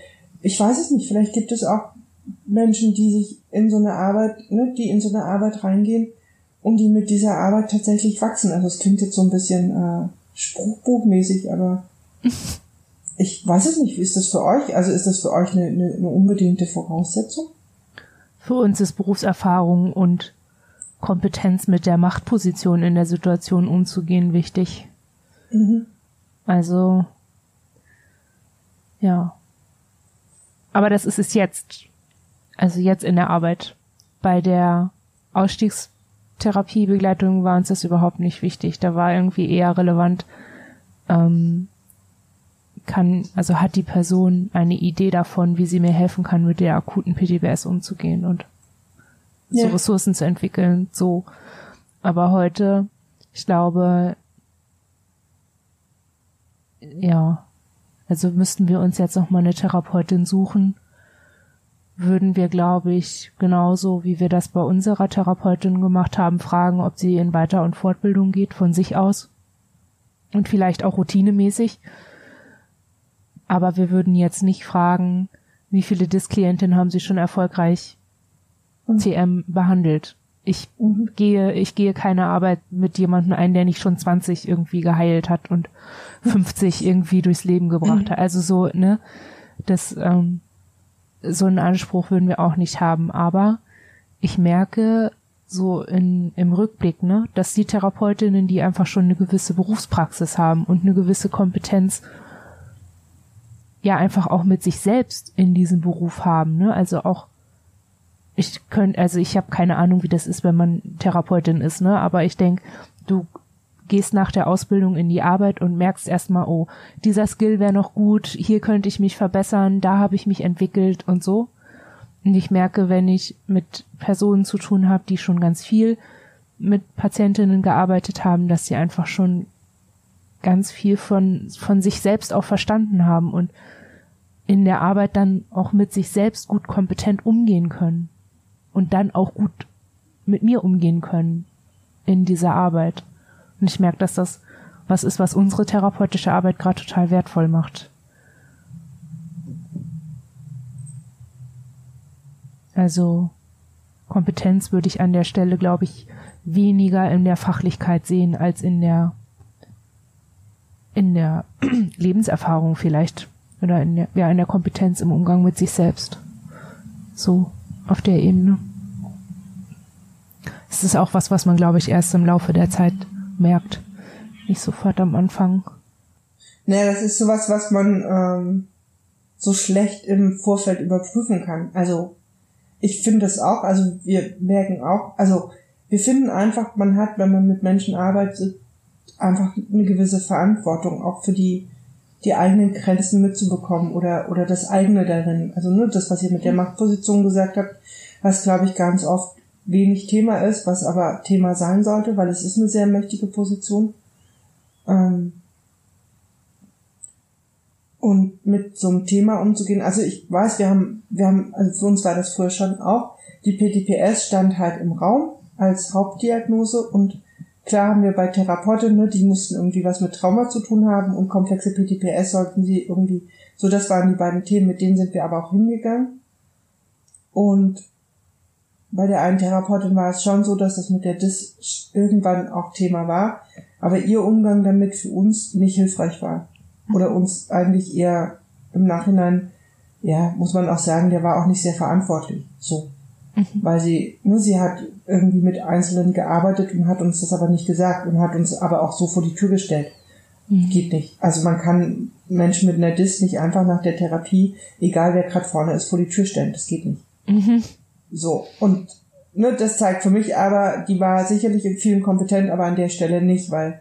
ich weiß es nicht. Vielleicht gibt es auch Menschen, die sich in so eine Arbeit, ne, die in so eine Arbeit reingehen und die mit dieser Arbeit tatsächlich wachsen. Also es klingt jetzt so ein bisschen äh, spruchbuchmäßig, aber ich weiß es nicht. Wie ist das für euch? Also ist das für euch eine, eine, eine unbedingte Voraussetzung? Für uns ist Berufserfahrung und Kompetenz mit der Machtposition in der Situation umzugehen wichtig. Mhm. Also, ja. Aber das ist es jetzt. Also jetzt in der Arbeit. Bei der Ausstiegstherapiebegleitung war uns das überhaupt nicht wichtig. Da war irgendwie eher relevant, ähm, kann, also hat die Person eine Idee davon, wie sie mir helfen kann, mit der akuten PTBS umzugehen und ja. so Ressourcen zu entwickeln, so. Aber heute, ich glaube, ja, also müssten wir uns jetzt noch mal eine Therapeutin suchen, würden wir, glaube ich, genauso wie wir das bei unserer Therapeutin gemacht haben, fragen, ob sie in Weiter- und Fortbildung geht von sich aus. und vielleicht auch routinemäßig. Aber wir würden jetzt nicht fragen, wie viele Disk-Klientinnen haben Sie schon erfolgreich CM behandelt. Ich mhm. gehe, ich gehe keine Arbeit mit jemandem ein, der nicht schon 20 irgendwie geheilt hat und 50 irgendwie durchs Leben gebracht mhm. hat. Also so, ne, das, ähm, so einen Anspruch würden wir auch nicht haben. Aber ich merke so in, im Rückblick, ne, dass die Therapeutinnen, die einfach schon eine gewisse Berufspraxis haben und eine gewisse Kompetenz, ja einfach auch mit sich selbst in diesem Beruf haben, ne, also auch ich könnte, also ich habe keine Ahnung, wie das ist, wenn man Therapeutin ist, ne? Aber ich denk, du gehst nach der Ausbildung in die Arbeit und merkst erstmal, oh, dieser Skill wäre noch gut, hier könnte ich mich verbessern, da habe ich mich entwickelt und so. Und ich merke, wenn ich mit Personen zu tun habe, die schon ganz viel mit Patientinnen gearbeitet haben, dass sie einfach schon ganz viel von, von sich selbst auch verstanden haben und in der Arbeit dann auch mit sich selbst gut kompetent umgehen können und dann auch gut mit mir umgehen können in dieser Arbeit. Und ich merke, dass das was ist, was unsere therapeutische Arbeit gerade total wertvoll macht. Also Kompetenz würde ich an der Stelle, glaube ich, weniger in der Fachlichkeit sehen als in der in der Lebenserfahrung vielleicht oder in der ja in der Kompetenz im Umgang mit sich selbst. So auf der Ebene. Es ist auch was, was man, glaube ich, erst im Laufe der Zeit merkt. Nicht sofort am Anfang. Naja, das ist sowas, was man ähm, so schlecht im Vorfeld überprüfen kann. Also ich finde das auch, also wir merken auch, also wir finden einfach, man hat, wenn man mit Menschen arbeitet, einfach eine gewisse Verantwortung auch für die die eigenen Grenzen mitzubekommen oder, oder das eigene darin. Also nur das, was ihr mit der Machtposition gesagt habt, was glaube ich ganz oft wenig Thema ist, was aber Thema sein sollte, weil es ist eine sehr mächtige Position. Ähm und mit so einem Thema umzugehen. Also ich weiß, wir haben, wir haben, also für uns war das früher schon auch, die PTPS stand halt im Raum als Hauptdiagnose und Klar haben wir bei Therapeutinnen, ne, die mussten irgendwie was mit Trauma zu tun haben und komplexe PTPS sollten sie irgendwie, so das waren die beiden Themen, mit denen sind wir aber auch hingegangen. Und bei der einen Therapeutin war es schon so, dass das mit der DIS irgendwann auch Thema war, aber ihr Umgang damit für uns nicht hilfreich war. Oder uns eigentlich eher im Nachhinein, ja, muss man auch sagen, der war auch nicht sehr verantwortlich. So. Mhm. Weil sie, nur sie hat irgendwie mit Einzelnen gearbeitet und hat uns das aber nicht gesagt und hat uns aber auch so vor die Tür gestellt. Mhm. Geht nicht. Also man kann Menschen mit einer Dis nicht einfach nach der Therapie, egal wer gerade vorne ist, vor die Tür stellen. Das geht nicht. Mhm. So. Und ne, das zeigt für mich aber, die war sicherlich in vielen kompetent, aber an der Stelle nicht, weil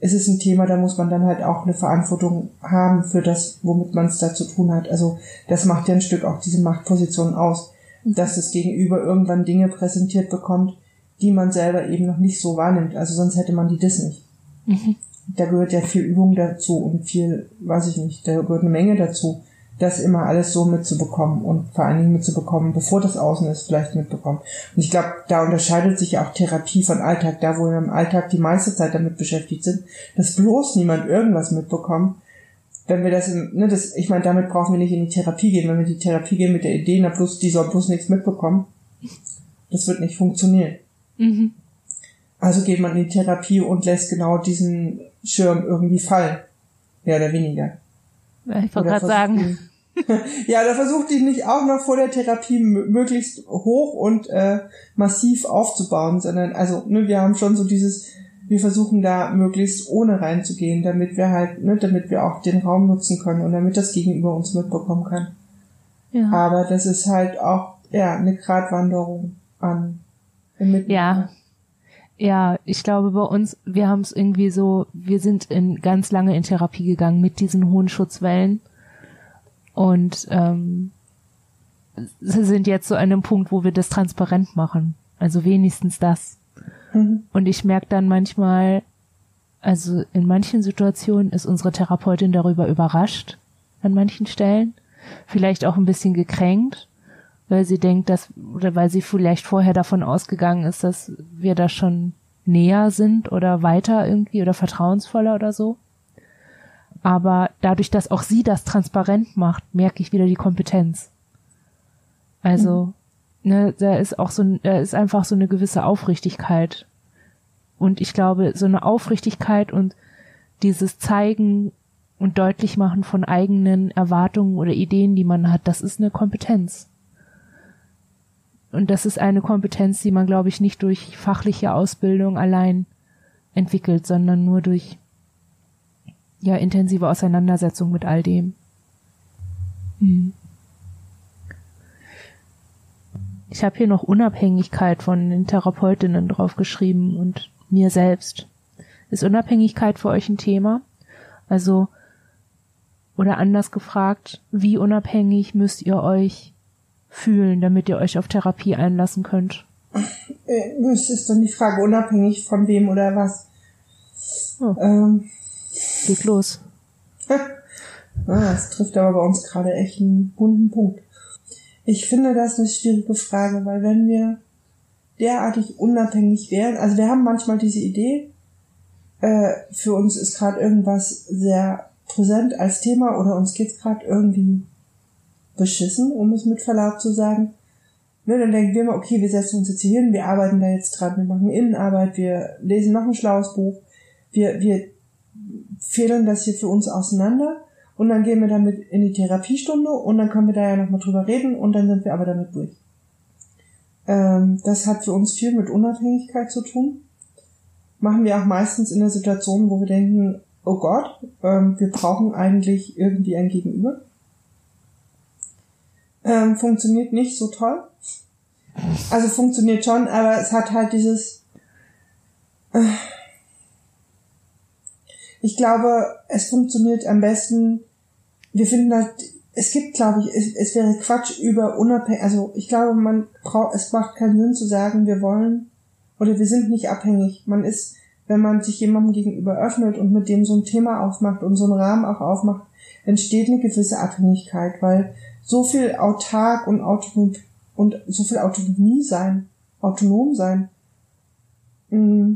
es ist ein Thema, da muss man dann halt auch eine Verantwortung haben für das, womit man es da zu tun hat. Also das macht ja ein Stück auch diese Machtposition aus dass das Gegenüber irgendwann Dinge präsentiert bekommt, die man selber eben noch nicht so wahrnimmt. Also sonst hätte man die das nicht. Mhm. Da gehört ja viel Übung dazu und viel, weiß ich nicht, da gehört eine Menge dazu, das immer alles so mitzubekommen und vor allen Dingen mitzubekommen, bevor das Außen ist, vielleicht mitbekommen. Und ich glaube, da unterscheidet sich ja auch Therapie von Alltag, da wo wir im Alltag die meiste Zeit damit beschäftigt sind, dass bloß niemand irgendwas mitbekommt, wenn wir das, im, ne, das, ich meine, damit brauchen wir nicht in die Therapie gehen. Wenn wir in die Therapie gehen mit der Idee, na plus, die soll bloß nichts mitbekommen, das wird nicht funktionieren. Mhm. Also geht man in die Therapie und lässt genau diesen Schirm irgendwie fallen. Mehr oder weniger. Ich wollte gerade sagen. ja, da versucht ich nicht auch noch vor der Therapie möglichst hoch und äh, massiv aufzubauen, sondern also ne, wir haben schon so dieses wir versuchen da möglichst ohne reinzugehen, damit wir halt, ne, damit wir auch den Raum nutzen können und damit das Gegenüber uns mitbekommen kann. Ja. Aber das ist halt auch, ja, eine Gratwanderung an. Ja. Ja, ich glaube bei uns, wir haben es irgendwie so, wir sind in ganz lange in Therapie gegangen mit diesen hohen Schutzwellen und ähm, sind jetzt so an einem Punkt, wo wir das transparent machen. Also wenigstens das. Mhm. Und ich merke dann manchmal, also in manchen Situationen ist unsere Therapeutin darüber überrascht, an manchen Stellen, vielleicht auch ein bisschen gekränkt, weil sie denkt, dass, oder weil sie vielleicht vorher davon ausgegangen ist, dass wir da schon näher sind oder weiter irgendwie oder vertrauensvoller oder so. Aber dadurch, dass auch sie das transparent macht, merke ich wieder die Kompetenz. Also, mhm. ne, da ist auch so, da ist einfach so eine gewisse Aufrichtigkeit. Und ich glaube, so eine Aufrichtigkeit und dieses Zeigen und deutlich machen von eigenen Erwartungen oder Ideen, die man hat, das ist eine Kompetenz. Und das ist eine Kompetenz, die man, glaube ich, nicht durch fachliche Ausbildung allein entwickelt, sondern nur durch ja intensive Auseinandersetzung mit all dem. Hm. Ich habe hier noch Unabhängigkeit von den Therapeutinnen draufgeschrieben und mir selbst. Ist Unabhängigkeit für euch ein Thema? Also, oder anders gefragt, wie unabhängig müsst ihr euch fühlen, damit ihr euch auf Therapie einlassen könnt? Äh, das ist dann die Frage, unabhängig von wem oder was. Oh. Ähm. Geht los. ah, das trifft aber bei uns gerade echt einen bunten Punkt. Ich finde das eine schwierige Frage, weil wenn wir derartig unabhängig wären, also wir haben manchmal diese Idee, äh, für uns ist gerade irgendwas sehr präsent als Thema oder uns geht's gerade irgendwie beschissen, um es mit Verlaub zu sagen. Ne, dann denken wir immer, okay, wir setzen uns jetzt hier hin, wir arbeiten da jetzt dran, wir machen Innenarbeit, wir lesen noch ein schlaues Buch, wir, wir fehlen das hier für uns auseinander und dann gehen wir damit in die Therapiestunde und dann können wir da ja nochmal drüber reden und dann sind wir aber damit durch. Ähm, das hat für uns viel mit Unabhängigkeit zu tun. Machen wir auch meistens in der Situation, wo wir denken, oh Gott, ähm, wir brauchen eigentlich irgendwie ein Gegenüber. Ähm, funktioniert nicht so toll. Also funktioniert schon, aber es hat halt dieses. Äh, ich glaube, es funktioniert am besten. Wir finden halt, es gibt, glaube ich, es, es wäre Quatsch über unabhängig. Also ich glaube, man braucht, es macht keinen Sinn zu sagen, wir wollen oder wir sind nicht abhängig. Man ist, wenn man sich jemandem gegenüber öffnet und mit dem so ein Thema aufmacht und so einen Rahmen auch aufmacht, entsteht eine gewisse Abhängigkeit, weil so viel autark und autonom und so viel Autonomie sein, autonom sein, mm,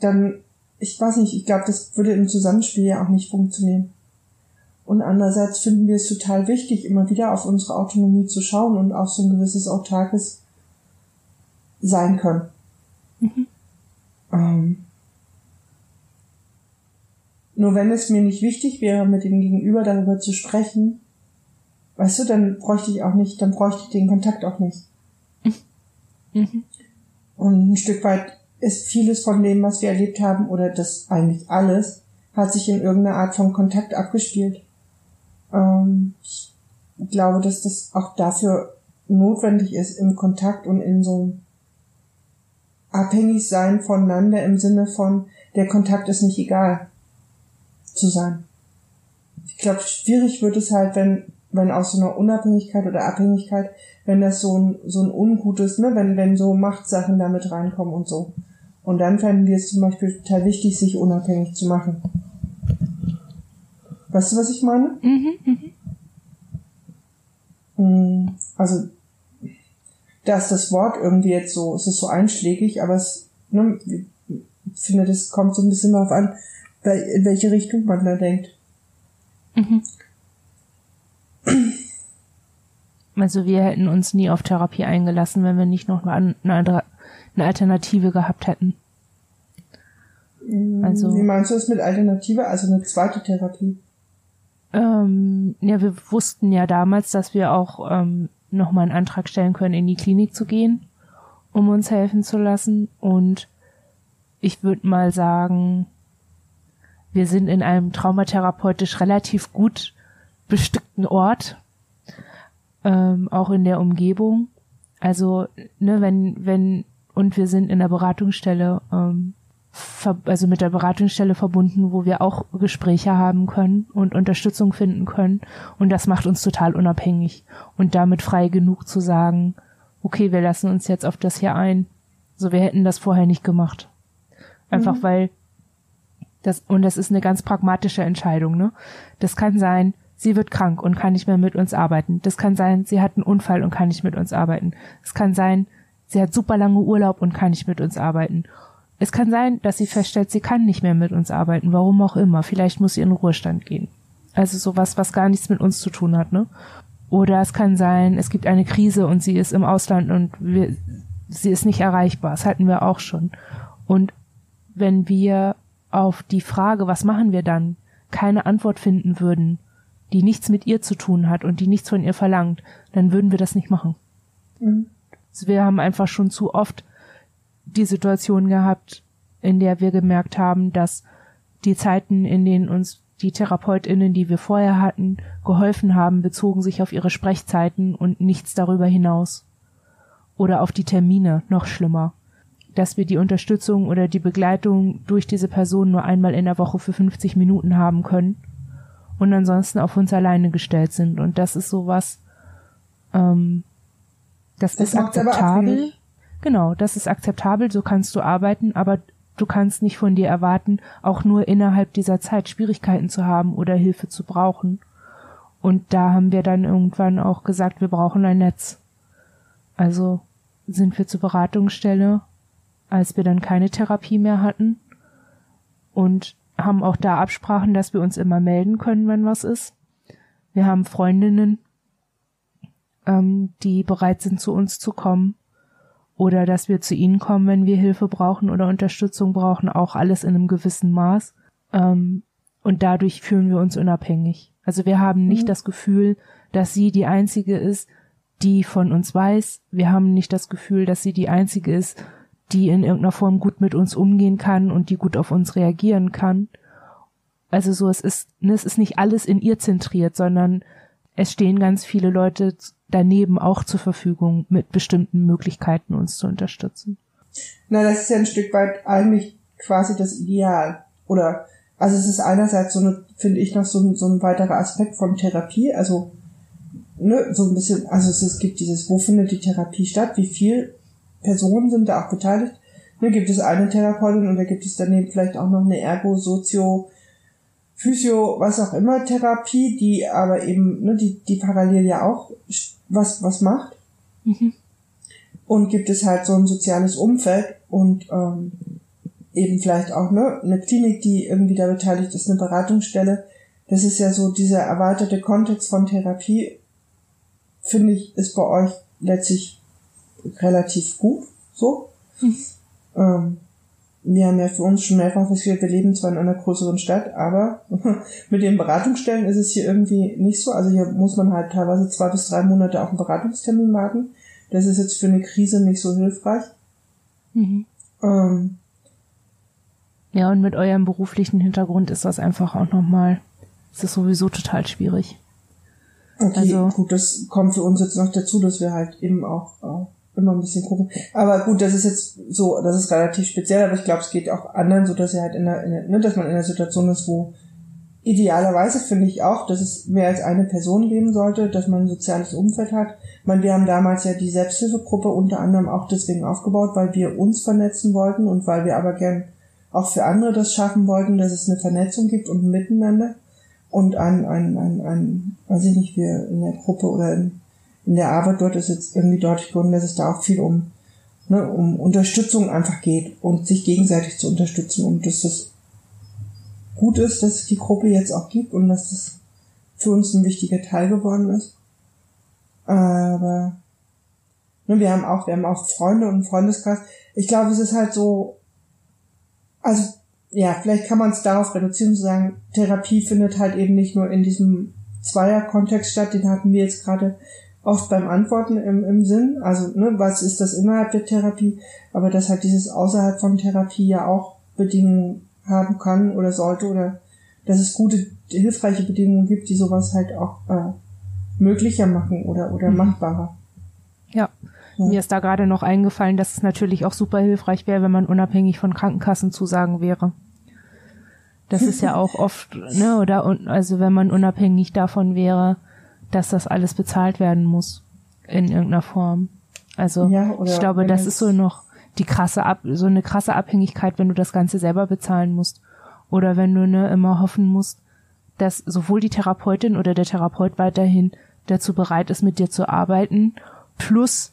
dann, ich weiß nicht, ich glaube, das würde im Zusammenspiel ja auch nicht funktionieren. Und andererseits finden wir es total wichtig, immer wieder auf unsere Autonomie zu schauen und auf so ein gewisses autarkes sein können. Mhm. Ähm, nur wenn es mir nicht wichtig wäre, mit dem Gegenüber darüber zu sprechen, weißt du, dann bräuchte ich auch nicht, dann bräuchte ich den Kontakt auch nicht. Mhm. Und ein Stück weit ist vieles von dem, was wir erlebt haben, oder das eigentlich alles, hat sich in irgendeiner Art von Kontakt abgespielt. Ähm, ich glaube, dass das auch dafür notwendig ist, im Kontakt und in so einem abhängig sein voneinander im Sinne von, der Kontakt ist nicht egal zu sein. Ich glaube, schwierig wird es halt, wenn, wenn aus so einer Unabhängigkeit oder Abhängigkeit, wenn das so ein, so ein ungutes, ne, wenn, wenn so Machtsachen damit reinkommen und so. Und dann fänden wir es zum Beispiel total wichtig, sich unabhängig zu machen. Weißt du, was ich meine? Mhm, mhm. Mm, also, da ist das Wort irgendwie jetzt so, es ist so einschlägig, aber es, ne, ich finde, das kommt so ein bisschen darauf an, in welche Richtung man da denkt. Mhm. Also wir hätten uns nie auf Therapie eingelassen, wenn wir nicht noch eine, eine Alternative gehabt hätten. Mm, also, Wie meinst du das mit Alternative? Also eine zweite Therapie? Ähm, ja, wir wussten ja damals, dass wir auch ähm, nochmal einen Antrag stellen können, in die Klinik zu gehen, um uns helfen zu lassen. Und ich würde mal sagen, wir sind in einem traumatherapeutisch relativ gut bestückten Ort, ähm, auch in der Umgebung. Also, ne, wenn, wenn, und wir sind in der Beratungsstelle, ähm, also mit der Beratungsstelle verbunden, wo wir auch Gespräche haben können und Unterstützung finden können. Und das macht uns total unabhängig und damit frei genug zu sagen, okay, wir lassen uns jetzt auf das hier ein. So, wir hätten das vorher nicht gemacht. Einfach mhm. weil das, und das ist eine ganz pragmatische Entscheidung, ne? Das kann sein, sie wird krank und kann nicht mehr mit uns arbeiten. Das kann sein, sie hat einen Unfall und kann nicht mit uns arbeiten. Es kann sein, sie hat super lange Urlaub und kann nicht mit uns arbeiten. es kann sein, dass sie feststellt, sie kann nicht mehr mit uns arbeiten, warum auch immer. Vielleicht muss sie in den Ruhestand gehen. Also sowas, was gar nichts mit uns zu tun hat, ne? Oder es kann sein, es gibt eine Krise und sie ist im Ausland und wir, sie ist nicht erreichbar. Das hatten wir auch schon. Und wenn wir auf die Frage, was machen wir dann, keine Antwort finden würden, die nichts mit ihr zu tun hat und die nichts von ihr verlangt, dann würden wir das nicht machen. Mhm. Also wir haben einfach schon zu oft die Situation gehabt, in der wir gemerkt haben, dass die Zeiten, in denen uns die TherapeutInnen, die wir vorher hatten, geholfen haben, bezogen sich auf ihre Sprechzeiten und nichts darüber hinaus. Oder auf die Termine, noch schlimmer. Dass wir die Unterstützung oder die Begleitung durch diese Person nur einmal in der Woche für 50 Minuten haben können und ansonsten auf uns alleine gestellt sind. Und das ist sowas, ähm, das, das ist akzeptabel. Genau, das ist akzeptabel, so kannst du arbeiten, aber du kannst nicht von dir erwarten, auch nur innerhalb dieser Zeit Schwierigkeiten zu haben oder Hilfe zu brauchen. Und da haben wir dann irgendwann auch gesagt, wir brauchen ein Netz. Also sind wir zur Beratungsstelle, als wir dann keine Therapie mehr hatten und haben auch da Absprachen, dass wir uns immer melden können, wenn was ist. Wir haben Freundinnen, ähm, die bereit sind, zu uns zu kommen oder dass wir zu ihnen kommen, wenn wir Hilfe brauchen oder Unterstützung brauchen, auch alles in einem gewissen Maß. Ähm, und dadurch fühlen wir uns unabhängig. Also wir haben nicht mhm. das Gefühl, dass sie die einzige ist, die von uns weiß. Wir haben nicht das Gefühl, dass sie die einzige ist, die in irgendeiner Form gut mit uns umgehen kann und die gut auf uns reagieren kann. Also so, es ist, ne, es ist nicht alles in ihr zentriert, sondern es stehen ganz viele Leute daneben auch zur Verfügung, mit bestimmten Möglichkeiten uns zu unterstützen. Na, das ist ja ein Stück weit eigentlich quasi das Ideal. Oder, also es ist einerseits so eine, finde ich noch so ein, so ein weiterer Aspekt von Therapie, also, ne, so ein bisschen, also es, es gibt dieses, wo findet die Therapie statt, wie viel Personen sind da auch beteiligt. Ne, gibt es eine Therapeutin und da gibt es daneben vielleicht auch noch eine Ergo, Sozio, Physio, was auch immer Therapie, die aber eben, ne, die, die parallel ja auch was, was macht. Mhm. Und gibt es halt so ein soziales Umfeld und ähm, eben vielleicht auch ne, eine Klinik, die irgendwie da beteiligt ist, eine Beratungsstelle. Das ist ja so dieser erweiterte Kontext von Therapie, finde ich, ist bei euch letztlich relativ gut so. Mhm. Ähm, wir haben ja für uns schon mehrfach festgestellt, wir leben zwar in einer größeren Stadt, aber mit den Beratungsstellen ist es hier irgendwie nicht so. Also hier muss man halt teilweise zwei bis drei Monate auf einen Beratungstermin warten. Das ist jetzt für eine Krise nicht so hilfreich. Mhm. Ähm, ja, und mit eurem beruflichen Hintergrund ist das einfach auch nochmal, ist das sowieso total schwierig. Okay, also, gut, das kommt für uns jetzt noch dazu, dass wir halt eben auch äh, immer ein bisschen gucken. Aber gut, das ist jetzt so, das ist relativ speziell, aber ich glaube, es geht auch anderen, so dass er halt in der, in der ne, dass man in einer Situation ist, wo idealerweise finde ich auch, dass es mehr als eine Person geben sollte, dass man ein soziales Umfeld hat. Ich meine, wir haben damals ja die Selbsthilfegruppe unter anderem auch deswegen aufgebaut, weil wir uns vernetzen wollten und weil wir aber gern auch für andere das schaffen wollten, dass es eine Vernetzung gibt und ein Miteinander und ein, ein, ein, ein weiß ich nicht, wir in der Gruppe oder in in der Arbeit dort ist jetzt irgendwie deutlich geworden, dass es da auch viel um, ne, um Unterstützung einfach geht und sich gegenseitig zu unterstützen und dass das gut ist, dass es die Gruppe jetzt auch gibt und dass das für uns ein wichtiger Teil geworden ist. Aber ne, wir haben auch, wir haben auch Freunde und Freundeskreis. Ich glaube, es ist halt so, also ja, vielleicht kann man es darauf reduzieren zu sagen, Therapie findet halt eben nicht nur in diesem Zweier-Kontext statt, den hatten wir jetzt gerade oft beim Antworten im, im Sinn, also ne, was ist das innerhalb der Therapie, aber dass halt dieses außerhalb von Therapie ja auch Bedingungen haben kann oder sollte oder dass es gute, hilfreiche Bedingungen gibt, die sowas halt auch äh, möglicher machen oder, oder mhm. machbarer. Ja. ja. Mir ist da gerade noch eingefallen, dass es natürlich auch super hilfreich wäre, wenn man unabhängig von Krankenkassenzusagen wäre. Das ist ja auch oft, ne, oder, also wenn man unabhängig davon wäre, dass das alles bezahlt werden muss in irgendeiner Form. Also ja, ich glaube, das ist so noch die krasse Ab so eine krasse Abhängigkeit, wenn du das Ganze selber bezahlen musst oder wenn du ne immer hoffen musst, dass sowohl die Therapeutin oder der Therapeut weiterhin dazu bereit ist, mit dir zu arbeiten, plus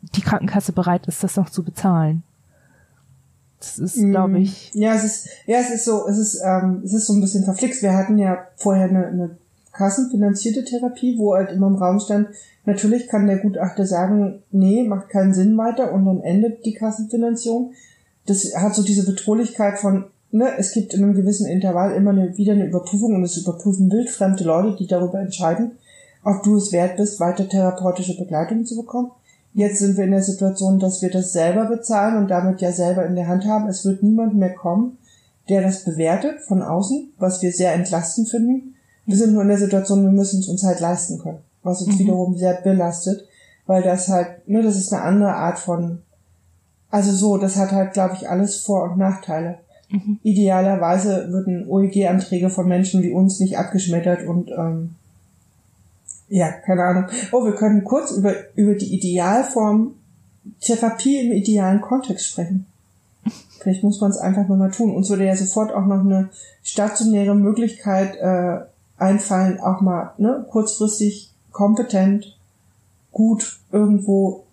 die Krankenkasse bereit ist, das noch zu bezahlen. Das ist, glaube ich. Ja, es ist, ja, es ist so, es ist, ähm, es ist so ein bisschen verflixt. Wir hatten ja vorher eine, eine kassenfinanzierte Therapie, wo halt immer im Raum stand, natürlich kann der Gutachter sagen, nee, macht keinen Sinn weiter und dann endet die Kassenfinanzierung. Das hat so diese Bedrohlichkeit von, ne, es gibt in einem gewissen Intervall immer eine, wieder eine Überprüfung und es überprüfen wildfremde Leute, die darüber entscheiden, ob du es wert bist, weiter therapeutische Begleitung zu bekommen. Jetzt sind wir in der Situation, dass wir das selber bezahlen und damit ja selber in der Hand haben. Es wird niemand mehr kommen, der das bewertet von außen, was wir sehr entlastend finden. Wir sind nur in der Situation, wir müssen es uns halt leisten können, was uns mhm. wiederum sehr belastet, weil das halt, ne, das ist eine andere Art von, also so, das hat halt, glaube ich, alles Vor- und Nachteile. Mhm. Idealerweise würden OEG-Anträge von Menschen wie uns nicht abgeschmettert und ähm, ja, keine Ahnung. Oh, wir können kurz über, über die Idealform Therapie im idealen Kontext sprechen. Vielleicht muss man es einfach nochmal tun. Uns würde ja sofort auch noch eine stationäre Möglichkeit äh, einfallen, auch mal ne, kurzfristig kompetent, gut irgendwo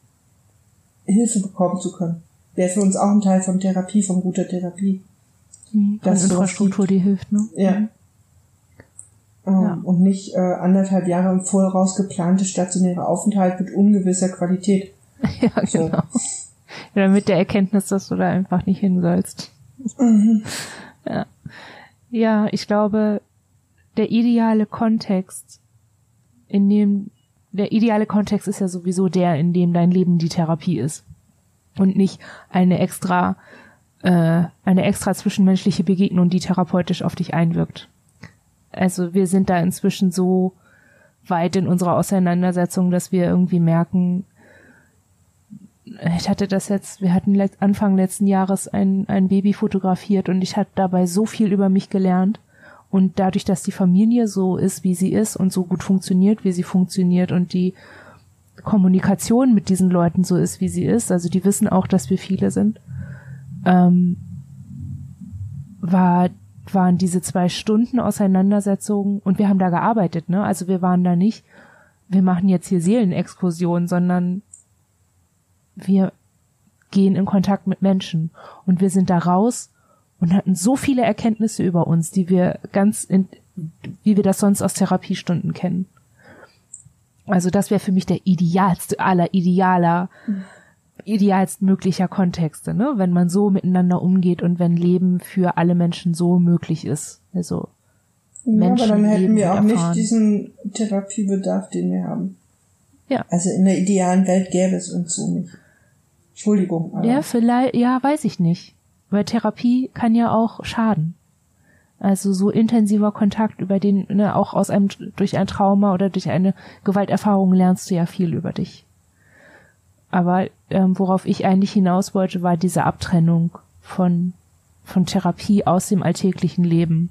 Hilfe bekommen zu können. Wäre für uns auch ein Teil von Therapie, von guter Therapie. Mhm, von Infrastruktur, die hilft, ne? Ja. Mhm. Ähm, ja. und nicht äh, anderthalb Jahre im Voraus geplante stationäre Aufenthalt mit ungewisser Qualität. Ja, so. genau. Oder mit der Erkenntnis, dass du da einfach nicht hin sollst. Mhm. Ja. ja, ich glaube, der ideale Kontext, in dem der ideale Kontext ist ja sowieso der, in dem dein Leben die Therapie ist und nicht eine extra äh, eine extra zwischenmenschliche Begegnung, die therapeutisch auf dich einwirkt. Also wir sind da inzwischen so weit in unserer Auseinandersetzung, dass wir irgendwie merken, ich hatte das jetzt, wir hatten Anfang letzten Jahres ein, ein Baby fotografiert und ich hatte dabei so viel über mich gelernt. Und dadurch, dass die Familie so ist, wie sie ist und so gut funktioniert, wie sie funktioniert und die Kommunikation mit diesen Leuten so ist, wie sie ist, also die wissen auch, dass wir viele sind, ähm, war waren diese zwei Stunden Auseinandersetzung und wir haben da gearbeitet, ne? Also wir waren da nicht, wir machen jetzt hier Seelenexkursion, sondern wir gehen in Kontakt mit Menschen und wir sind da raus und hatten so viele Erkenntnisse über uns, die wir ganz in, wie wir das sonst aus Therapiestunden kennen. Also das wäre für mich der idealste aller idealer idealstmöglicher Kontexte, ne? Wenn man so miteinander umgeht und wenn Leben für alle Menschen so möglich ist. Also Menschen ja, aber dann hätten wir auch nicht diesen Therapiebedarf, den wir haben. Ja. Also in der idealen Welt gäbe es uns so nicht. Entschuldigung. Aber. Ja, vielleicht, ja, weiß ich nicht. Weil Therapie kann ja auch schaden. Also so intensiver Kontakt über den, ne, auch aus einem, durch ein Trauma oder durch eine Gewalterfahrung lernst du ja viel über dich. Aber ähm, worauf ich eigentlich hinaus wollte, war diese Abtrennung von, von Therapie aus dem alltäglichen Leben.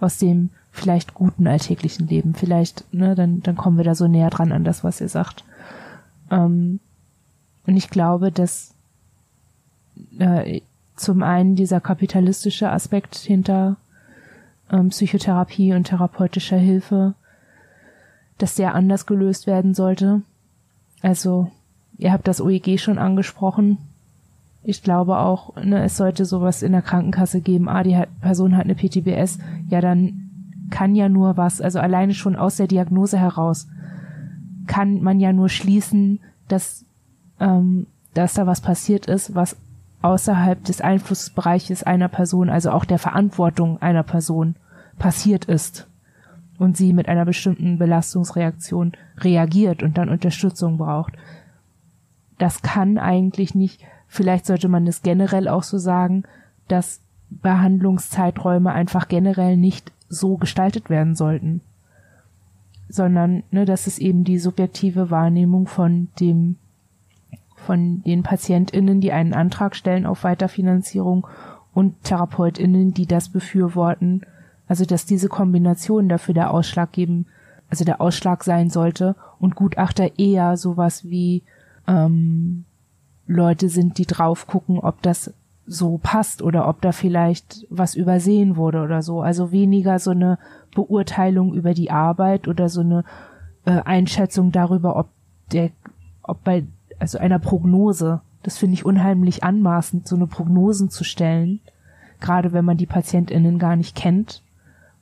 Aus dem vielleicht guten alltäglichen Leben. Vielleicht, ne, dann, dann kommen wir da so näher dran an das, was ihr sagt. Ähm, und ich glaube, dass äh, zum einen dieser kapitalistische Aspekt hinter ähm, Psychotherapie und therapeutischer Hilfe, dass der anders gelöst werden sollte. Also, ihr habt das OEG schon angesprochen. Ich glaube auch, ne, es sollte sowas in der Krankenkasse geben. Ah, die Person hat eine PTBS. Ja, dann kann ja nur was, also alleine schon aus der Diagnose heraus, kann man ja nur schließen, dass, ähm, dass da was passiert ist, was außerhalb des Einflussbereiches einer Person, also auch der Verantwortung einer Person passiert ist und sie mit einer bestimmten Belastungsreaktion reagiert und dann Unterstützung braucht. Das kann eigentlich nicht, vielleicht sollte man es generell auch so sagen, dass Behandlungszeiträume einfach generell nicht so gestaltet werden sollten, sondern ne, dass es eben die subjektive Wahrnehmung von dem von den PatientInnen, die einen Antrag stellen auf Weiterfinanzierung und TherapeutInnen, die das befürworten, also dass diese Kombination dafür der Ausschlag geben, also der Ausschlag sein sollte und Gutachter eher sowas wie ähm, Leute sind, die drauf gucken, ob das so passt oder ob da vielleicht was übersehen wurde oder so. Also weniger so eine Beurteilung über die Arbeit oder so eine äh, Einschätzung darüber, ob der, ob bei also einer Prognose Das finde ich unheimlich anmaßend, so eine Prognosen zu stellen, gerade wenn man die PatientInnen gar nicht kennt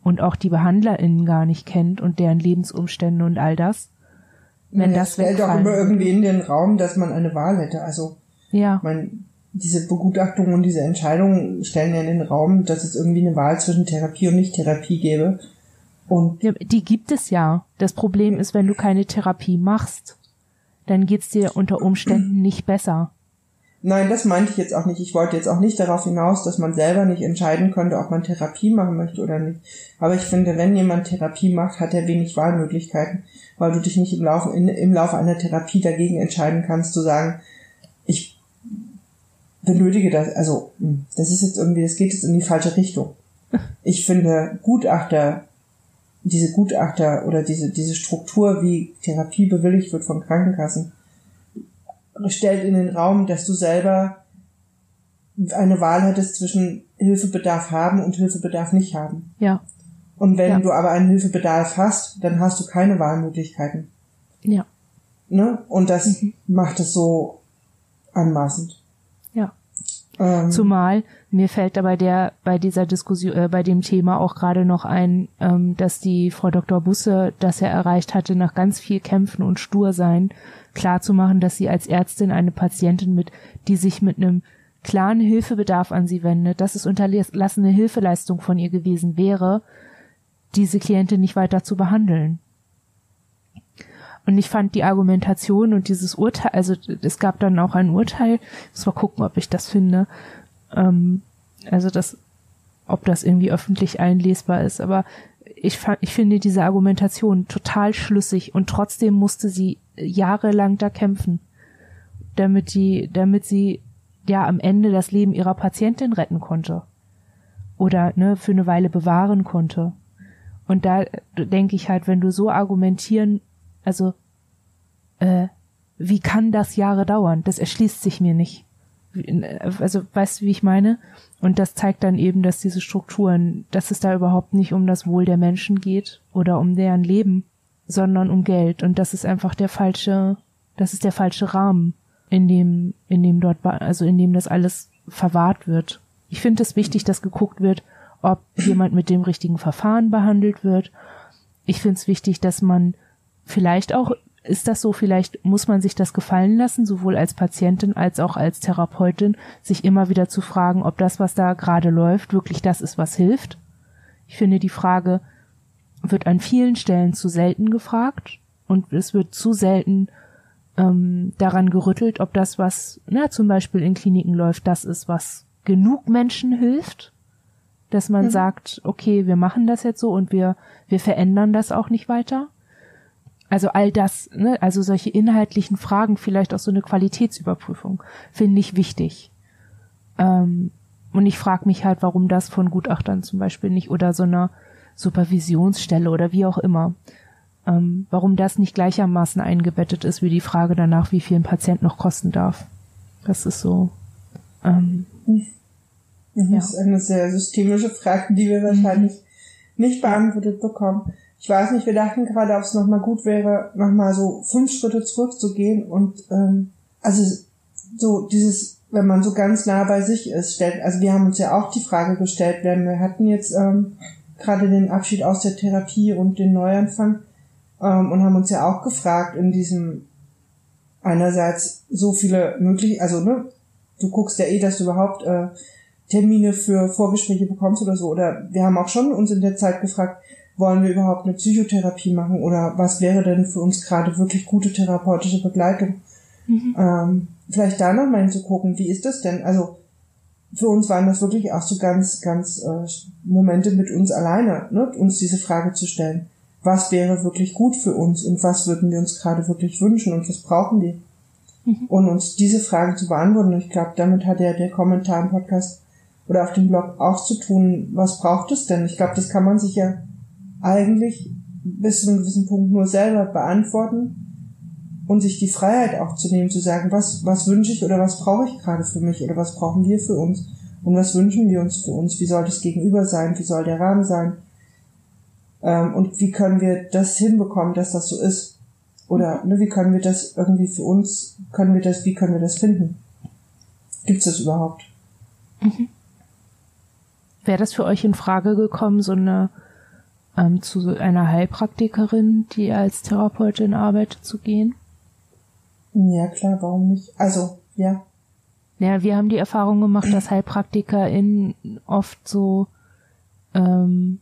und auch die BehandlerInnen gar nicht kennt und deren Lebensumstände und all das. Wenn ja, das stellt auch immer irgendwie in den Raum, dass man eine Wahl hätte. Also, ja. man, diese Begutachtung und diese Entscheidungen stellen ja in den Raum, dass es irgendwie eine Wahl zwischen Therapie und Nicht-Therapie gäbe. Und ja, die gibt es ja. Das Problem ist, wenn du keine Therapie machst, dann geht's dir unter Umständen nicht besser. Nein, das meinte ich jetzt auch nicht. Ich wollte jetzt auch nicht darauf hinaus, dass man selber nicht entscheiden könnte, ob man Therapie machen möchte oder nicht. Aber ich finde, wenn jemand Therapie macht, hat er wenig Wahlmöglichkeiten, weil du dich nicht im Laufe, in, im Laufe einer Therapie dagegen entscheiden kannst, zu sagen, ich benötige das, also, hm, das ist jetzt irgendwie, das geht jetzt in die falsche Richtung. Ich finde, Gutachter, diese Gutachter oder diese, diese Struktur, wie Therapie bewilligt wird von Krankenkassen, stellt in den Raum, dass du selber eine Wahl hättest zwischen Hilfebedarf haben und Hilfebedarf nicht haben. Ja. Und wenn ja. du aber einen Hilfebedarf hast, dann hast du keine Wahlmöglichkeiten. Ja. Ne? Und das mhm. macht es so anmaßend. Ja. Ähm, Zumal mir fällt dabei der bei dieser Diskussion äh, bei dem Thema auch gerade noch ein, ähm, dass die Frau Dr. Busse das er erreicht hatte nach ganz viel Kämpfen und Stursein klarzumachen, dass sie als Ärztin eine Patientin mit, die sich mit einem klaren Hilfebedarf an sie wendet, dass es unterlassene Hilfeleistung von ihr gewesen wäre, diese Klientin nicht weiter zu behandeln. Und ich fand die Argumentation und dieses Urteil, also es gab dann auch ein Urteil, muss mal gucken, ob ich das finde, ähm, also das, ob das irgendwie öffentlich einlesbar ist, aber ich, ich finde diese Argumentation total schlüssig und trotzdem musste sie jahrelang da kämpfen, damit die, damit sie ja am Ende das Leben ihrer Patientin retten konnte oder ne für eine Weile bewahren konnte. Und da denke ich halt, wenn du so argumentieren, also äh, wie kann das Jahre dauern? Das erschließt sich mir nicht. Also weißt du, wie ich meine? Und das zeigt dann eben, dass diese Strukturen, dass es da überhaupt nicht um das Wohl der Menschen geht oder um deren Leben, sondern um Geld. Und das ist einfach der falsche, das ist der falsche Rahmen, in dem, in dem dort, also in dem das alles verwahrt wird. Ich finde es wichtig, dass geguckt wird, ob jemand mit dem richtigen Verfahren behandelt wird. Ich finde es wichtig, dass man vielleicht auch ist das so, vielleicht muss man sich das gefallen lassen, sowohl als Patientin als auch als Therapeutin, sich immer wieder zu fragen, ob das, was da gerade läuft, wirklich das ist, was hilft. Ich finde, die Frage wird an vielen Stellen zu selten gefragt und es wird zu selten ähm, daran gerüttelt, ob das, was na, zum Beispiel in Kliniken läuft, das ist, was genug Menschen hilft, dass man mhm. sagt, okay, wir machen das jetzt so und wir, wir verändern das auch nicht weiter. Also all das, ne, also solche inhaltlichen Fragen, vielleicht auch so eine Qualitätsüberprüfung, finde ich wichtig. Ähm, und ich frage mich halt, warum das von Gutachtern zum Beispiel nicht oder so einer Supervisionsstelle oder wie auch immer, ähm, warum das nicht gleichermaßen eingebettet ist wie die Frage danach, wie viel ein Patient noch kosten darf. Das ist so. Ähm, das ja. ist eine sehr systemische Frage, die wir wahrscheinlich mhm. nicht beantwortet bekommen ich weiß nicht, wir dachten gerade, ob es nochmal gut wäre, nochmal so fünf Schritte zurückzugehen und ähm, also so dieses, wenn man so ganz nah bei sich ist, stellt, also wir haben uns ja auch die Frage gestellt, wenn wir hatten jetzt ähm, gerade den Abschied aus der Therapie und den Neuanfang ähm, und haben uns ja auch gefragt in diesem einerseits so viele möglich, also ne, du guckst ja eh, dass du überhaupt äh, Termine für Vorgespräche bekommst oder so. Oder wir haben auch schon uns in der Zeit gefragt, wollen wir überhaupt eine Psychotherapie machen oder was wäre denn für uns gerade wirklich gute therapeutische Begleitung? Mhm. Ähm, vielleicht da noch mal hinzugucken, wie ist das denn? Also für uns waren das wirklich auch so ganz, ganz äh, Momente mit uns alleine, ne? uns diese Frage zu stellen. Was wäre wirklich gut für uns und was würden wir uns gerade wirklich wünschen und was brauchen wir? Mhm. Und uns diese Fragen zu beantworten. Ich glaube, damit hat ja der Kommentar im Podcast oder auf dem Blog auch zu tun, was braucht es denn? Ich glaube, das kann man sich ja eigentlich bis zu einem gewissen Punkt nur selber beantworten und sich die Freiheit auch zu nehmen, zu sagen, was, was wünsche ich oder was brauche ich gerade für mich oder was brauchen wir für uns und was wünschen wir uns für uns, wie soll das Gegenüber sein, wie soll der Rahmen sein ähm, und wie können wir das hinbekommen, dass das so ist oder ne, wie können wir das irgendwie für uns, können wir das, wie können wir das finden? Gibt's das überhaupt? Mhm. Wäre das für euch in Frage gekommen, so eine ähm, zu einer Heilpraktikerin, die als Therapeutin arbeitet, zu gehen? Ja, klar, warum nicht? Also, ja. Ja, wir haben die Erfahrung gemacht, dass HeilpraktikerInnen oft so ähm,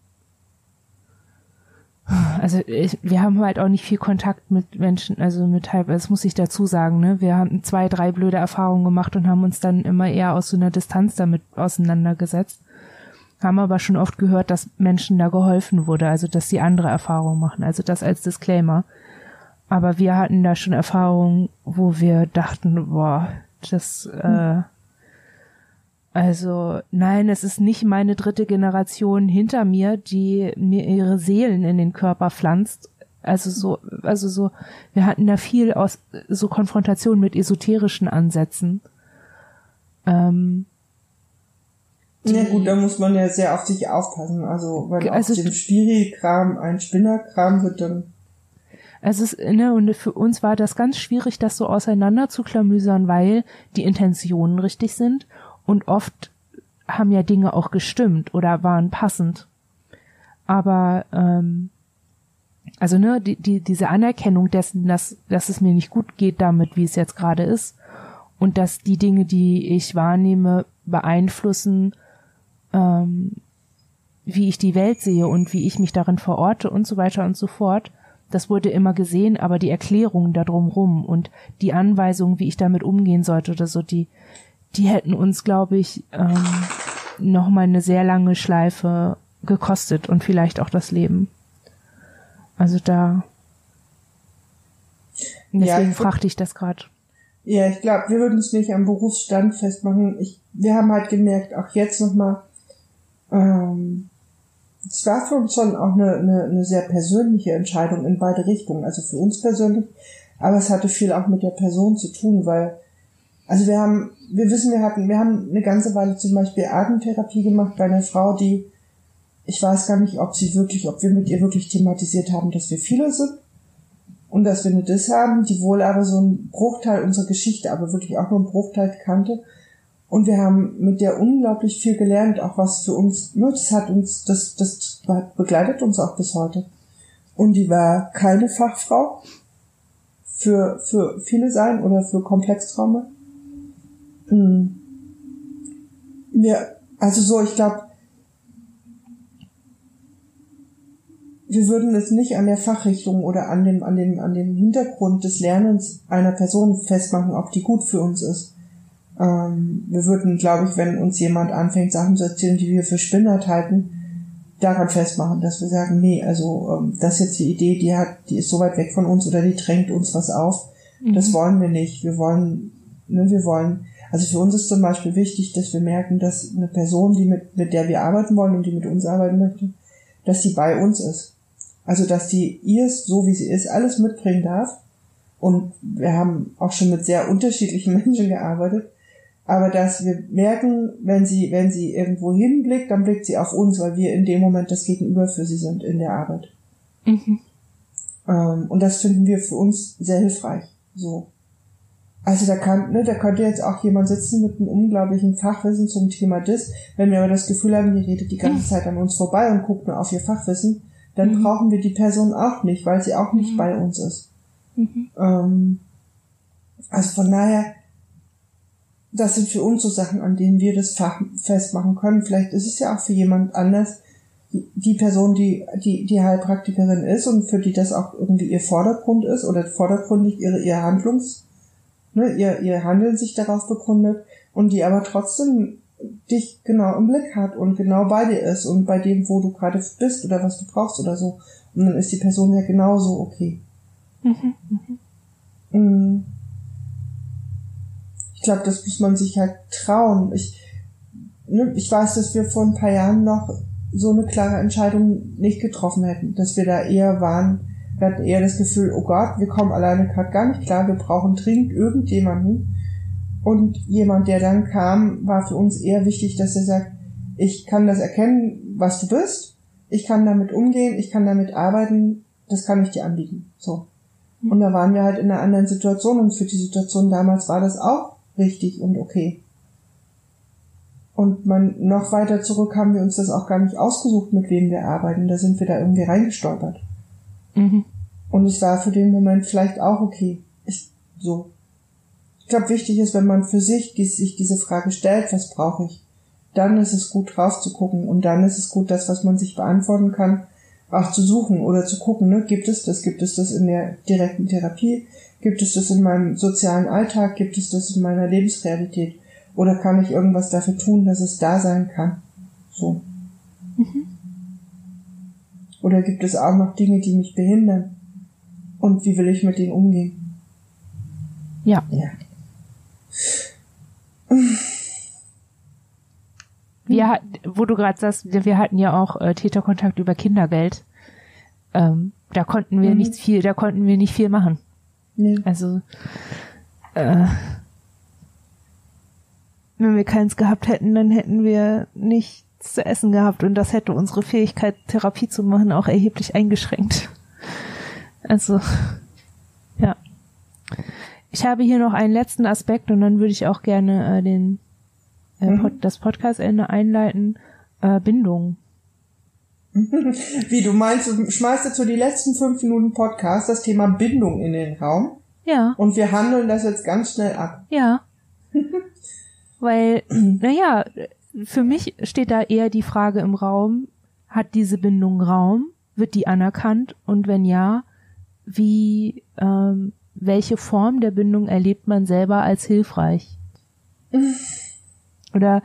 also ich, wir haben halt auch nicht viel Kontakt mit Menschen, also mit halb, das muss ich dazu sagen, ne? Wir haben zwei, drei blöde Erfahrungen gemacht und haben uns dann immer eher aus so einer Distanz damit auseinandergesetzt. Haben aber schon oft gehört, dass Menschen da geholfen wurde, also dass sie andere Erfahrungen machen, also das als Disclaimer. Aber wir hatten da schon Erfahrungen, wo wir dachten, boah, das, äh, also nein, es ist nicht meine dritte Generation hinter mir, die mir ihre Seelen in den Körper pflanzt. Also so, also so, wir hatten da viel aus so Konfrontation mit esoterischen Ansätzen. Ähm, ja gut, da muss man ja sehr auf sich aufpassen. Also wenn also, aus dem Spiri-Kram ein Spinnerkram wird, dann es ist, ne, und für uns war das ganz schwierig, das so auseinander zu klamüsern, weil die Intentionen richtig sind und oft haben ja Dinge auch gestimmt oder waren passend. Aber ähm, also ne, die, die, diese Anerkennung dessen, dass, dass es mir nicht gut geht damit, wie es jetzt gerade ist, und dass die Dinge, die ich wahrnehme, beeinflussen, ähm, wie ich die Welt sehe und wie ich mich darin verorte und so weiter und so fort. Das wurde immer gesehen, aber die Erklärungen da drumrum und die Anweisungen, wie ich damit umgehen sollte oder so, die, die hätten uns, glaube ich, ähm, noch mal eine sehr lange Schleife gekostet und vielleicht auch das Leben. Also da deswegen ja, fragte ich das gerade. Ja, ich glaube, wir würden es nicht am Berufsstand festmachen. Ich, wir haben halt gemerkt, auch jetzt nochmal, ähm, es war für uns schon auch eine, eine, eine sehr persönliche Entscheidung in beide Richtungen. Also für uns persönlich, aber es hatte viel auch mit der Person zu tun, weil also wir haben, wir wissen, wir hatten, wir haben eine ganze Weile zum Beispiel Atemtherapie gemacht bei einer Frau, die, ich weiß gar nicht, ob sie wirklich, ob wir mit ihr wirklich thematisiert haben, dass wir viele sind und dass wir eine Dis haben, die wohl aber so einen Bruchteil unserer Geschichte, aber wirklich auch nur einen Bruchteil kannte. Und wir haben mit der unglaublich viel gelernt, auch was für uns, ne, das hat uns, das, das begleitet uns auch bis heute. Und die war keine Fachfrau für, für viele sein oder für Komplextrauma hm. Ja, also so, ich glaube, wir würden es nicht an der Fachrichtung oder an dem, an dem, an dem Hintergrund des Lernens einer Person festmachen, ob die gut für uns ist. Ähm, wir würden, glaube ich, wenn uns jemand anfängt, Sachen zu erzählen, die wir für Spinnert halten, daran festmachen, dass wir sagen, nee, also ähm, das ist jetzt die Idee, die hat, die ist so weit weg von uns oder die drängt uns was auf. Mhm. Das wollen wir nicht. Wir wollen, ne, wir wollen also für uns ist zum Beispiel wichtig, dass wir merken, dass eine Person, die mit, mit der wir arbeiten wollen und die mit uns arbeiten möchte, dass sie bei uns ist. Also dass sie ihr so wie sie ist, alles mitbringen darf. Und wir haben auch schon mit sehr unterschiedlichen Menschen gearbeitet. Aber dass wir merken, wenn sie, wenn sie irgendwo hinblickt, dann blickt sie auf uns, weil wir in dem Moment das Gegenüber für sie sind in der Arbeit. Mhm. Ähm, und das finden wir für uns sehr hilfreich. So. Also da kann, ne, da könnte jetzt auch jemand sitzen mit einem unglaublichen Fachwissen zum Thema DIS. Wenn wir aber das Gefühl haben, die redet die ganze Zeit an uns vorbei und guckt nur auf ihr Fachwissen, dann mhm. brauchen wir die Person auch nicht, weil sie auch nicht mhm. bei uns ist. Mhm. Ähm, also von daher, das sind für uns so Sachen, an denen wir das Fach festmachen können. Vielleicht ist es ja auch für jemand anders die, Person, die, die, die Heilpraktikerin ist und für die das auch irgendwie ihr Vordergrund ist oder vordergründig ihre, ihr Handlungs, ne, ihr, ihr Handeln sich darauf begründet und die aber trotzdem dich genau im Blick hat und genau bei dir ist und bei dem, wo du gerade bist oder was du brauchst oder so. Und dann ist die Person ja genauso okay. Mhm, mhm. Mm. Ich glaube, das muss man sich halt trauen. Ich, ne, ich weiß, dass wir vor ein paar Jahren noch so eine klare Entscheidung nicht getroffen hätten, dass wir da eher waren, wir hatten eher das Gefühl, oh Gott, wir kommen alleine gerade gar nicht klar, wir brauchen dringend irgendjemanden. Und jemand, der dann kam, war für uns eher wichtig, dass er sagt, ich kann das erkennen, was du bist, ich kann damit umgehen, ich kann damit arbeiten, das kann ich dir anbieten. So. Und da waren wir halt in einer anderen Situation und für die Situation damals war das auch richtig und okay. Und man, noch weiter zurück haben wir uns das auch gar nicht ausgesucht, mit wem wir arbeiten. Da sind wir da irgendwie reingestolpert. Mhm. Und es war für den Moment vielleicht auch okay. Ich, so. Ich glaube, wichtig ist, wenn man für sich sich diese Frage stellt, was brauche ich? Dann ist es gut drauf zu gucken und dann ist es gut, das, was man sich beantworten kann, auch zu suchen oder zu gucken, ne? gibt es das, gibt es das in der direkten Therapie, gibt es das in meinem sozialen Alltag, gibt es das in meiner Lebensrealität oder kann ich irgendwas dafür tun, dass es da sein kann? So. Mhm. Oder gibt es auch noch Dinge, die mich behindern? Und wie will ich mit denen umgehen? Ja. Ja. Wir, wo du gerade sagst, wir hatten ja auch äh, Täterkontakt über Kindergeld. Ähm, da konnten wir mhm. nicht viel, da konnten wir nicht viel machen. Nee. Also äh, wenn wir keins gehabt hätten, dann hätten wir nichts zu essen gehabt und das hätte unsere Fähigkeit, Therapie zu machen, auch erheblich eingeschränkt. Also, ja. Ich habe hier noch einen letzten Aspekt und dann würde ich auch gerne äh, den äh, mhm. Pod, das Podcast-Ende einleiten. Äh, Bindung. Wie du meinst, du schmeißt jetzt so die letzten fünf Minuten Podcast das Thema Bindung in den Raum. Ja. Und wir handeln das jetzt ganz schnell ab. Ja. Weil, naja, für mich steht da eher die Frage im Raum, hat diese Bindung Raum? Wird die anerkannt? Und wenn ja, wie, ähm, welche Form der Bindung erlebt man selber als hilfreich? Oder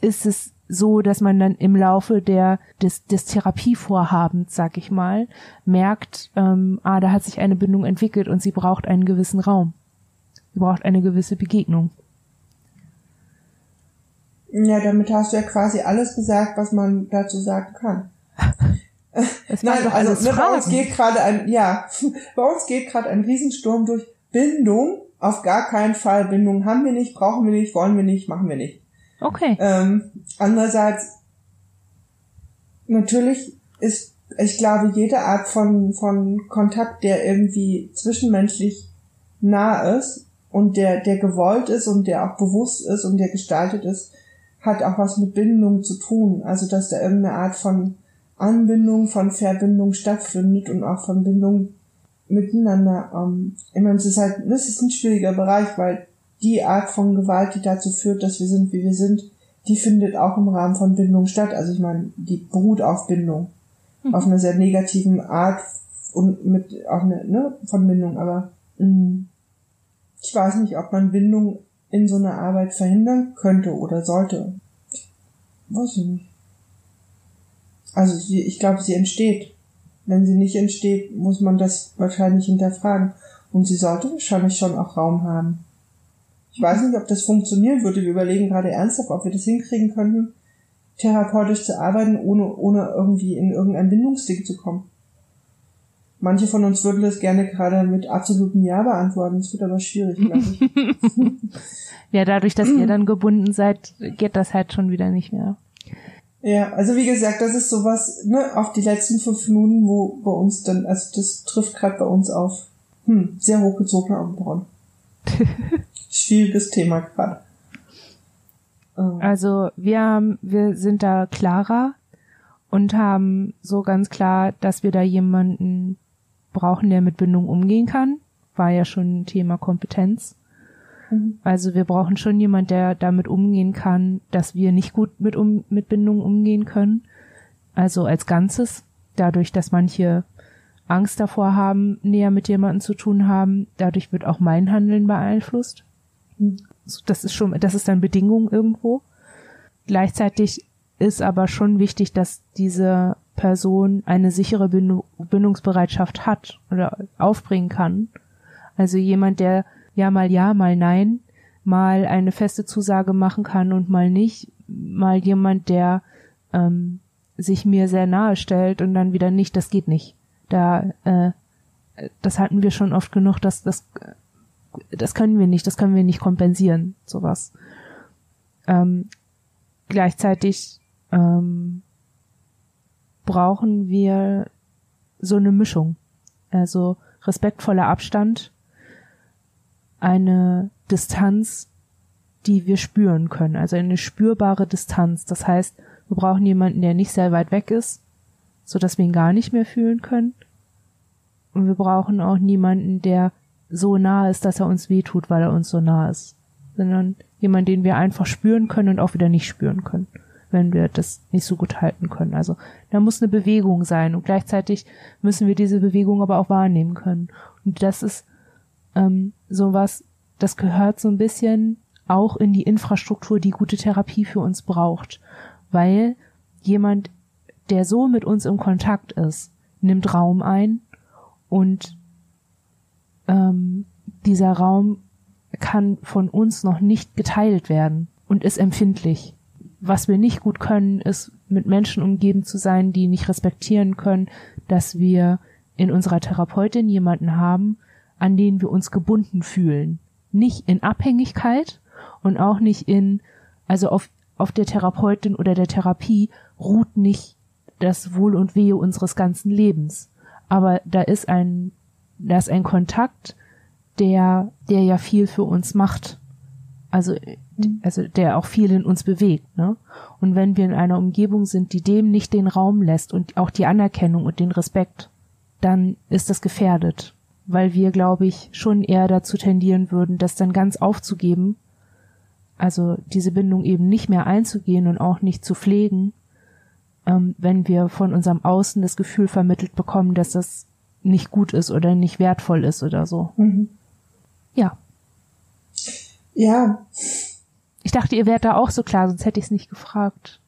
ist es so, dass man dann im Laufe der des, des Therapievorhabens, sag ich mal, merkt, ähm, ah, da hat sich eine Bindung entwickelt und sie braucht einen gewissen Raum. Sie braucht eine gewisse Begegnung. Ja, damit hast du ja quasi alles gesagt, was man dazu sagen kann. Nein, also ne, bei uns geht gerade ein, ja, bei uns geht gerade ein Riesensturm durch Bindung. Auf gar keinen Fall. Bindung haben wir nicht, brauchen wir nicht, wollen wir nicht, machen wir nicht. Okay. Ähm, andererseits, natürlich ist, ich glaube, jede Art von, von Kontakt, der irgendwie zwischenmenschlich nah ist und der, der gewollt ist und der auch bewusst ist und der gestaltet ist, hat auch was mit Bindung zu tun. Also, dass da irgendeine Art von Anbindung, von Verbindung stattfindet und auch von Bindung miteinander. Ähm, ich meine, es ist halt, das ist ein schwieriger Bereich, weil die Art von Gewalt, die dazu führt, dass wir sind, wie wir sind, die findet auch im Rahmen von Bindung statt. Also ich meine, die beruht auf Bindung. Mhm. Auf einer sehr negativen Art und mit auch eine, ne, von Bindung, aber mh, mm, ich weiß nicht, ob man Bindung in so einer Arbeit verhindern könnte oder sollte. Weiß ich nicht. Also sie, ich glaube, sie entsteht. Wenn sie nicht entsteht, muss man das wahrscheinlich hinterfragen. Und sie sollte wahrscheinlich schon auch Raum haben. Ich weiß nicht, ob das funktionieren würde. Wir überlegen gerade ernsthaft, ob wir das hinkriegen könnten, therapeutisch zu arbeiten, ohne, ohne irgendwie in irgendein Bindungsding zu kommen. Manche von uns würden das gerne gerade mit absolutem Ja beantworten. Es wird aber schwierig, glaube ich. ja, dadurch, dass ihr dann gebunden seid, geht das halt schon wieder nicht mehr. Ja, also wie gesagt, das ist sowas, ne, auf die letzten fünf Minuten, wo bei uns dann, also das trifft gerade bei uns auf hm, sehr hochgezogene Augenbrauen. Schwieriges Thema gerade. Oh. Also wir haben, wir sind da klarer und haben so ganz klar, dass wir da jemanden brauchen, der mit Bindung umgehen kann. War ja schon ein Thema Kompetenz. Mhm. Also wir brauchen schon jemand, der damit umgehen kann, dass wir nicht gut mit, um, mit Bindung umgehen können. Also als Ganzes. Dadurch, dass manche Angst davor haben, näher mit jemandem zu tun haben. Dadurch wird auch mein Handeln beeinflusst. Das ist schon, das ist dann Bedingung irgendwo. Gleichzeitig ist aber schon wichtig, dass diese Person eine sichere Bindungsbereitschaft hat oder aufbringen kann. Also jemand, der ja mal ja, mal nein, mal eine feste Zusage machen kann und mal nicht, mal jemand, der ähm, sich mir sehr nahe stellt und dann wieder nicht, das geht nicht. Da, äh, das hatten wir schon oft genug, dass das, das können wir nicht, das können wir nicht kompensieren, sowas. Ähm, gleichzeitig ähm, brauchen wir so eine Mischung. Also respektvoller Abstand, eine Distanz, die wir spüren können, also eine spürbare Distanz. Das heißt, wir brauchen jemanden, der nicht sehr weit weg ist, so dass wir ihn gar nicht mehr fühlen können. Und wir brauchen auch niemanden, der so nah ist, dass er uns wehtut, weil er uns so nah ist, sondern jemand, den wir einfach spüren können und auch wieder nicht spüren können, wenn wir das nicht so gut halten können. Also da muss eine Bewegung sein und gleichzeitig müssen wir diese Bewegung aber auch wahrnehmen können. Und das ist ähm, sowas, das gehört so ein bisschen auch in die Infrastruktur, die gute Therapie für uns braucht, weil jemand, der so mit uns im Kontakt ist, nimmt Raum ein und ähm, dieser Raum kann von uns noch nicht geteilt werden und ist empfindlich. Was wir nicht gut können, ist mit Menschen umgeben zu sein, die nicht respektieren können, dass wir in unserer Therapeutin jemanden haben, an den wir uns gebunden fühlen. Nicht in Abhängigkeit und auch nicht in, also auf, auf der Therapeutin oder der Therapie ruht nicht das Wohl und Wehe unseres ganzen Lebens. Aber da ist ein, da ist ein Kontakt, der, der ja viel für uns macht. Also, also der auch viel in uns bewegt, ne? Und wenn wir in einer Umgebung sind, die dem nicht den Raum lässt und auch die Anerkennung und den Respekt, dann ist das gefährdet weil wir, glaube ich, schon eher dazu tendieren würden, das dann ganz aufzugeben, also diese Bindung eben nicht mehr einzugehen und auch nicht zu pflegen, ähm, wenn wir von unserem Außen das Gefühl vermittelt bekommen, dass das nicht gut ist oder nicht wertvoll ist oder so. Mhm. Ja. Ja. Ich dachte, ihr wärt da auch so klar, sonst hätte ich es nicht gefragt.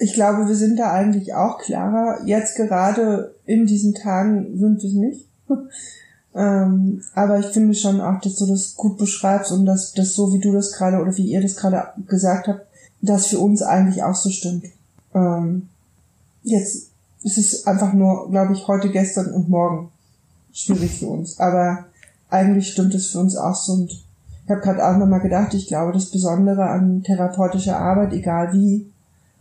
Ich glaube, wir sind da eigentlich auch klarer. Jetzt gerade in diesen Tagen sind wir es nicht. Ähm, aber ich finde schon auch, dass du das gut beschreibst und dass das so, wie du das gerade oder wie ihr das gerade gesagt habt, das für uns eigentlich auch so stimmt. Ähm, jetzt ist es einfach nur, glaube ich, heute, gestern und morgen schwierig für uns. Aber eigentlich stimmt es für uns auch so. Und ich habe gerade auch nochmal gedacht, ich glaube, das Besondere an therapeutischer Arbeit, egal wie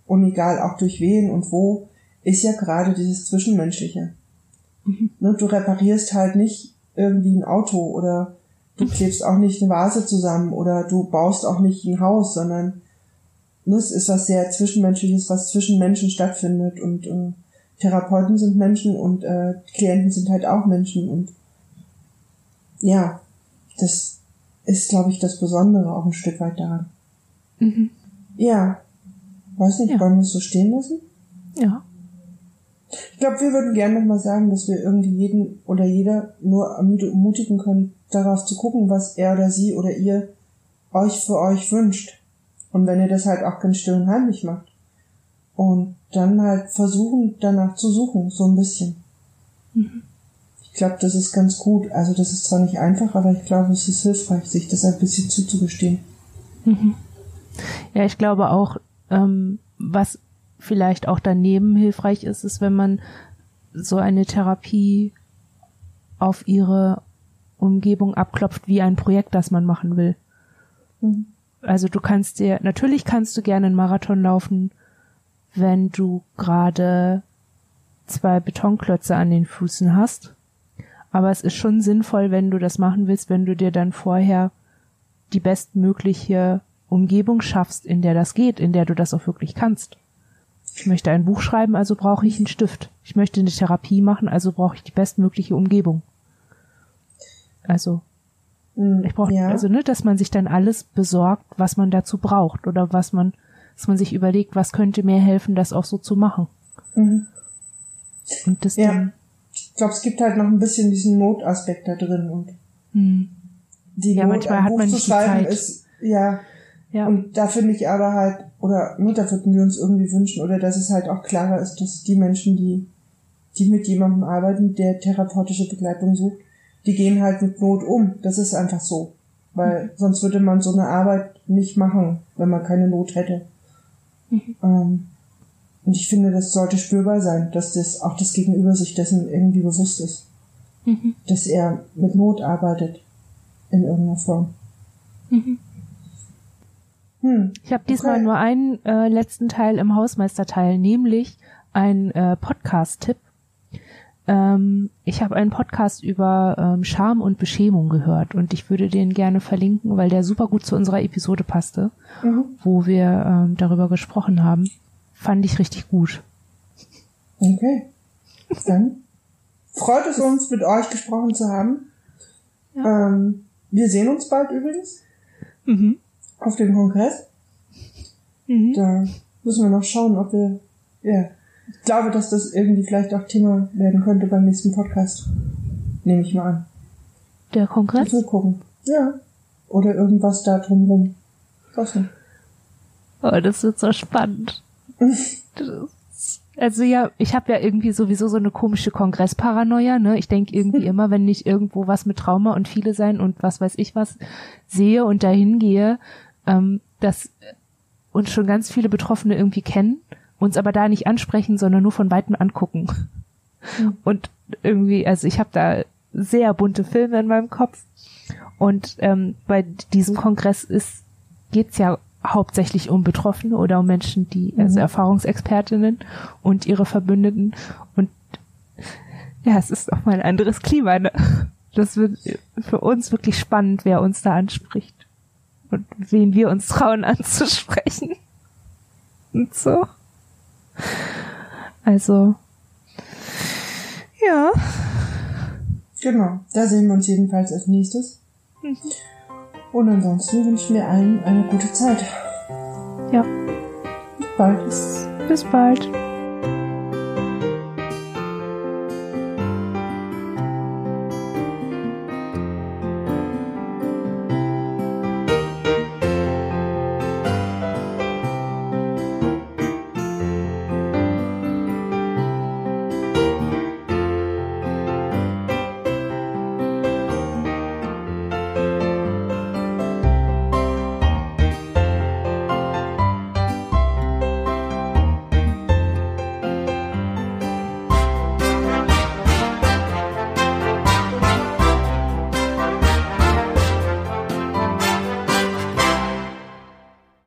und egal auch durch wen und wo, ist ja gerade dieses Zwischenmenschliche. Mhm. Ne, du reparierst halt nicht irgendwie ein Auto oder du klebst auch nicht eine Vase zusammen oder du baust auch nicht ein Haus, sondern ne, es ist was sehr Zwischenmenschliches, was zwischen Menschen stattfindet und äh, Therapeuten sind Menschen und äh, Klienten sind halt auch Menschen und ja, das ist, glaube ich, das Besondere auch ein Stück weit daran. Mhm. Ja. Weiß nicht, ja. wollen wir es so stehen lassen? Ja. Ich glaube, wir würden gerne nochmal sagen, dass wir irgendwie jeden oder jeder nur ermutigen können, darauf zu gucken, was er oder sie oder ihr euch für euch wünscht. Und wenn ihr das halt auch ganz still und heimlich macht. Und dann halt versuchen, danach zu suchen, so ein bisschen. Mhm. Ich glaube, das ist ganz gut. Also das ist zwar nicht einfach, aber ich glaube, es ist hilfreich, sich das ein bisschen zuzugestehen. Mhm. Ja, ich glaube auch, ähm, was vielleicht auch daneben hilfreich ist, ist, wenn man so eine Therapie auf ihre Umgebung abklopft wie ein Projekt, das man machen will. Mhm. Also du kannst dir, natürlich kannst du gerne einen Marathon laufen, wenn du gerade zwei Betonklötze an den Füßen hast. Aber es ist schon sinnvoll, wenn du das machen willst, wenn du dir dann vorher die bestmögliche Umgebung schaffst, in der das geht, in der du das auch wirklich kannst. Ich möchte ein Buch schreiben, also brauche ich einen Stift. Ich möchte eine Therapie machen, also brauche ich die bestmögliche Umgebung. Also, hm, ich brauche, ja. also, ne, dass man sich dann alles besorgt, was man dazu braucht oder was man, dass man sich überlegt, was könnte mir helfen, das auch so zu machen. Mhm. Und das ja. dann. Ich glaube, es gibt halt noch ein bisschen diesen Notaspekt da drin und hm. die ja, Not, manchmal hat man nicht die Zeit. Ist, ja, ja. Und da finde ich aber halt, oder nur da würden wir uns irgendwie wünschen, oder dass es halt auch klarer ist, dass die Menschen, die, die mit jemandem arbeiten, der therapeutische Begleitung sucht, die gehen halt mit Not um. Das ist einfach so. Weil mhm. sonst würde man so eine Arbeit nicht machen, wenn man keine Not hätte. Mhm. Ähm, und ich finde, das sollte spürbar sein, dass das auch das Gegenüber sich dessen irgendwie bewusst ist. Mhm. Dass er mit Not arbeitet. In irgendeiner Form. Mhm. Hm, ich habe diesmal okay. nur einen äh, letzten Teil im Hausmeisterteil, nämlich ein äh, Podcast-Tipp. Ähm, ich habe einen Podcast über ähm, Scham und Beschämung gehört und ich würde den gerne verlinken, weil der super gut zu unserer Episode passte, mhm. wo wir ähm, darüber gesprochen haben. Fand ich richtig gut. Okay. Dann freut es uns, mit euch gesprochen zu haben. Ja. Ähm, wir sehen uns bald übrigens. Mhm. Auf dem Kongress. Mhm. Da müssen wir noch schauen, ob wir, ja, ich glaube, dass das irgendwie vielleicht auch Thema werden könnte beim nächsten Podcast. Nehme ich mal an. Der Kongress? Mal gucken. Ja. Oder irgendwas da drumrum. Was nicht. Oh, das wird so spannend. also ja, ich habe ja irgendwie sowieso so eine komische Kongressparanoia, ne? Ich denke irgendwie immer, wenn ich irgendwo was mit Trauma und viele sein und was weiß ich was sehe und dahin gehe, ähm, dass uns schon ganz viele Betroffene irgendwie kennen uns aber da nicht ansprechen, sondern nur von weitem angucken. Mhm. Und irgendwie, also ich habe da sehr bunte Filme in meinem Kopf. Und ähm, bei diesem Kongress ist geht's ja hauptsächlich um Betroffene oder um Menschen, die also mhm. Erfahrungsexpertinnen und ihre Verbündeten. Und ja, es ist auch mal ein anderes Klima. Ne? Das wird für uns wirklich spannend, wer uns da anspricht und wen wir uns trauen anzusprechen. Und so. Also, ja. Genau, da sehen wir uns jedenfalls als nächstes. Mhm. Und ansonsten wünsche ich mir allen eine gute Zeit. Ja. Bis bald. Bis, bis bald.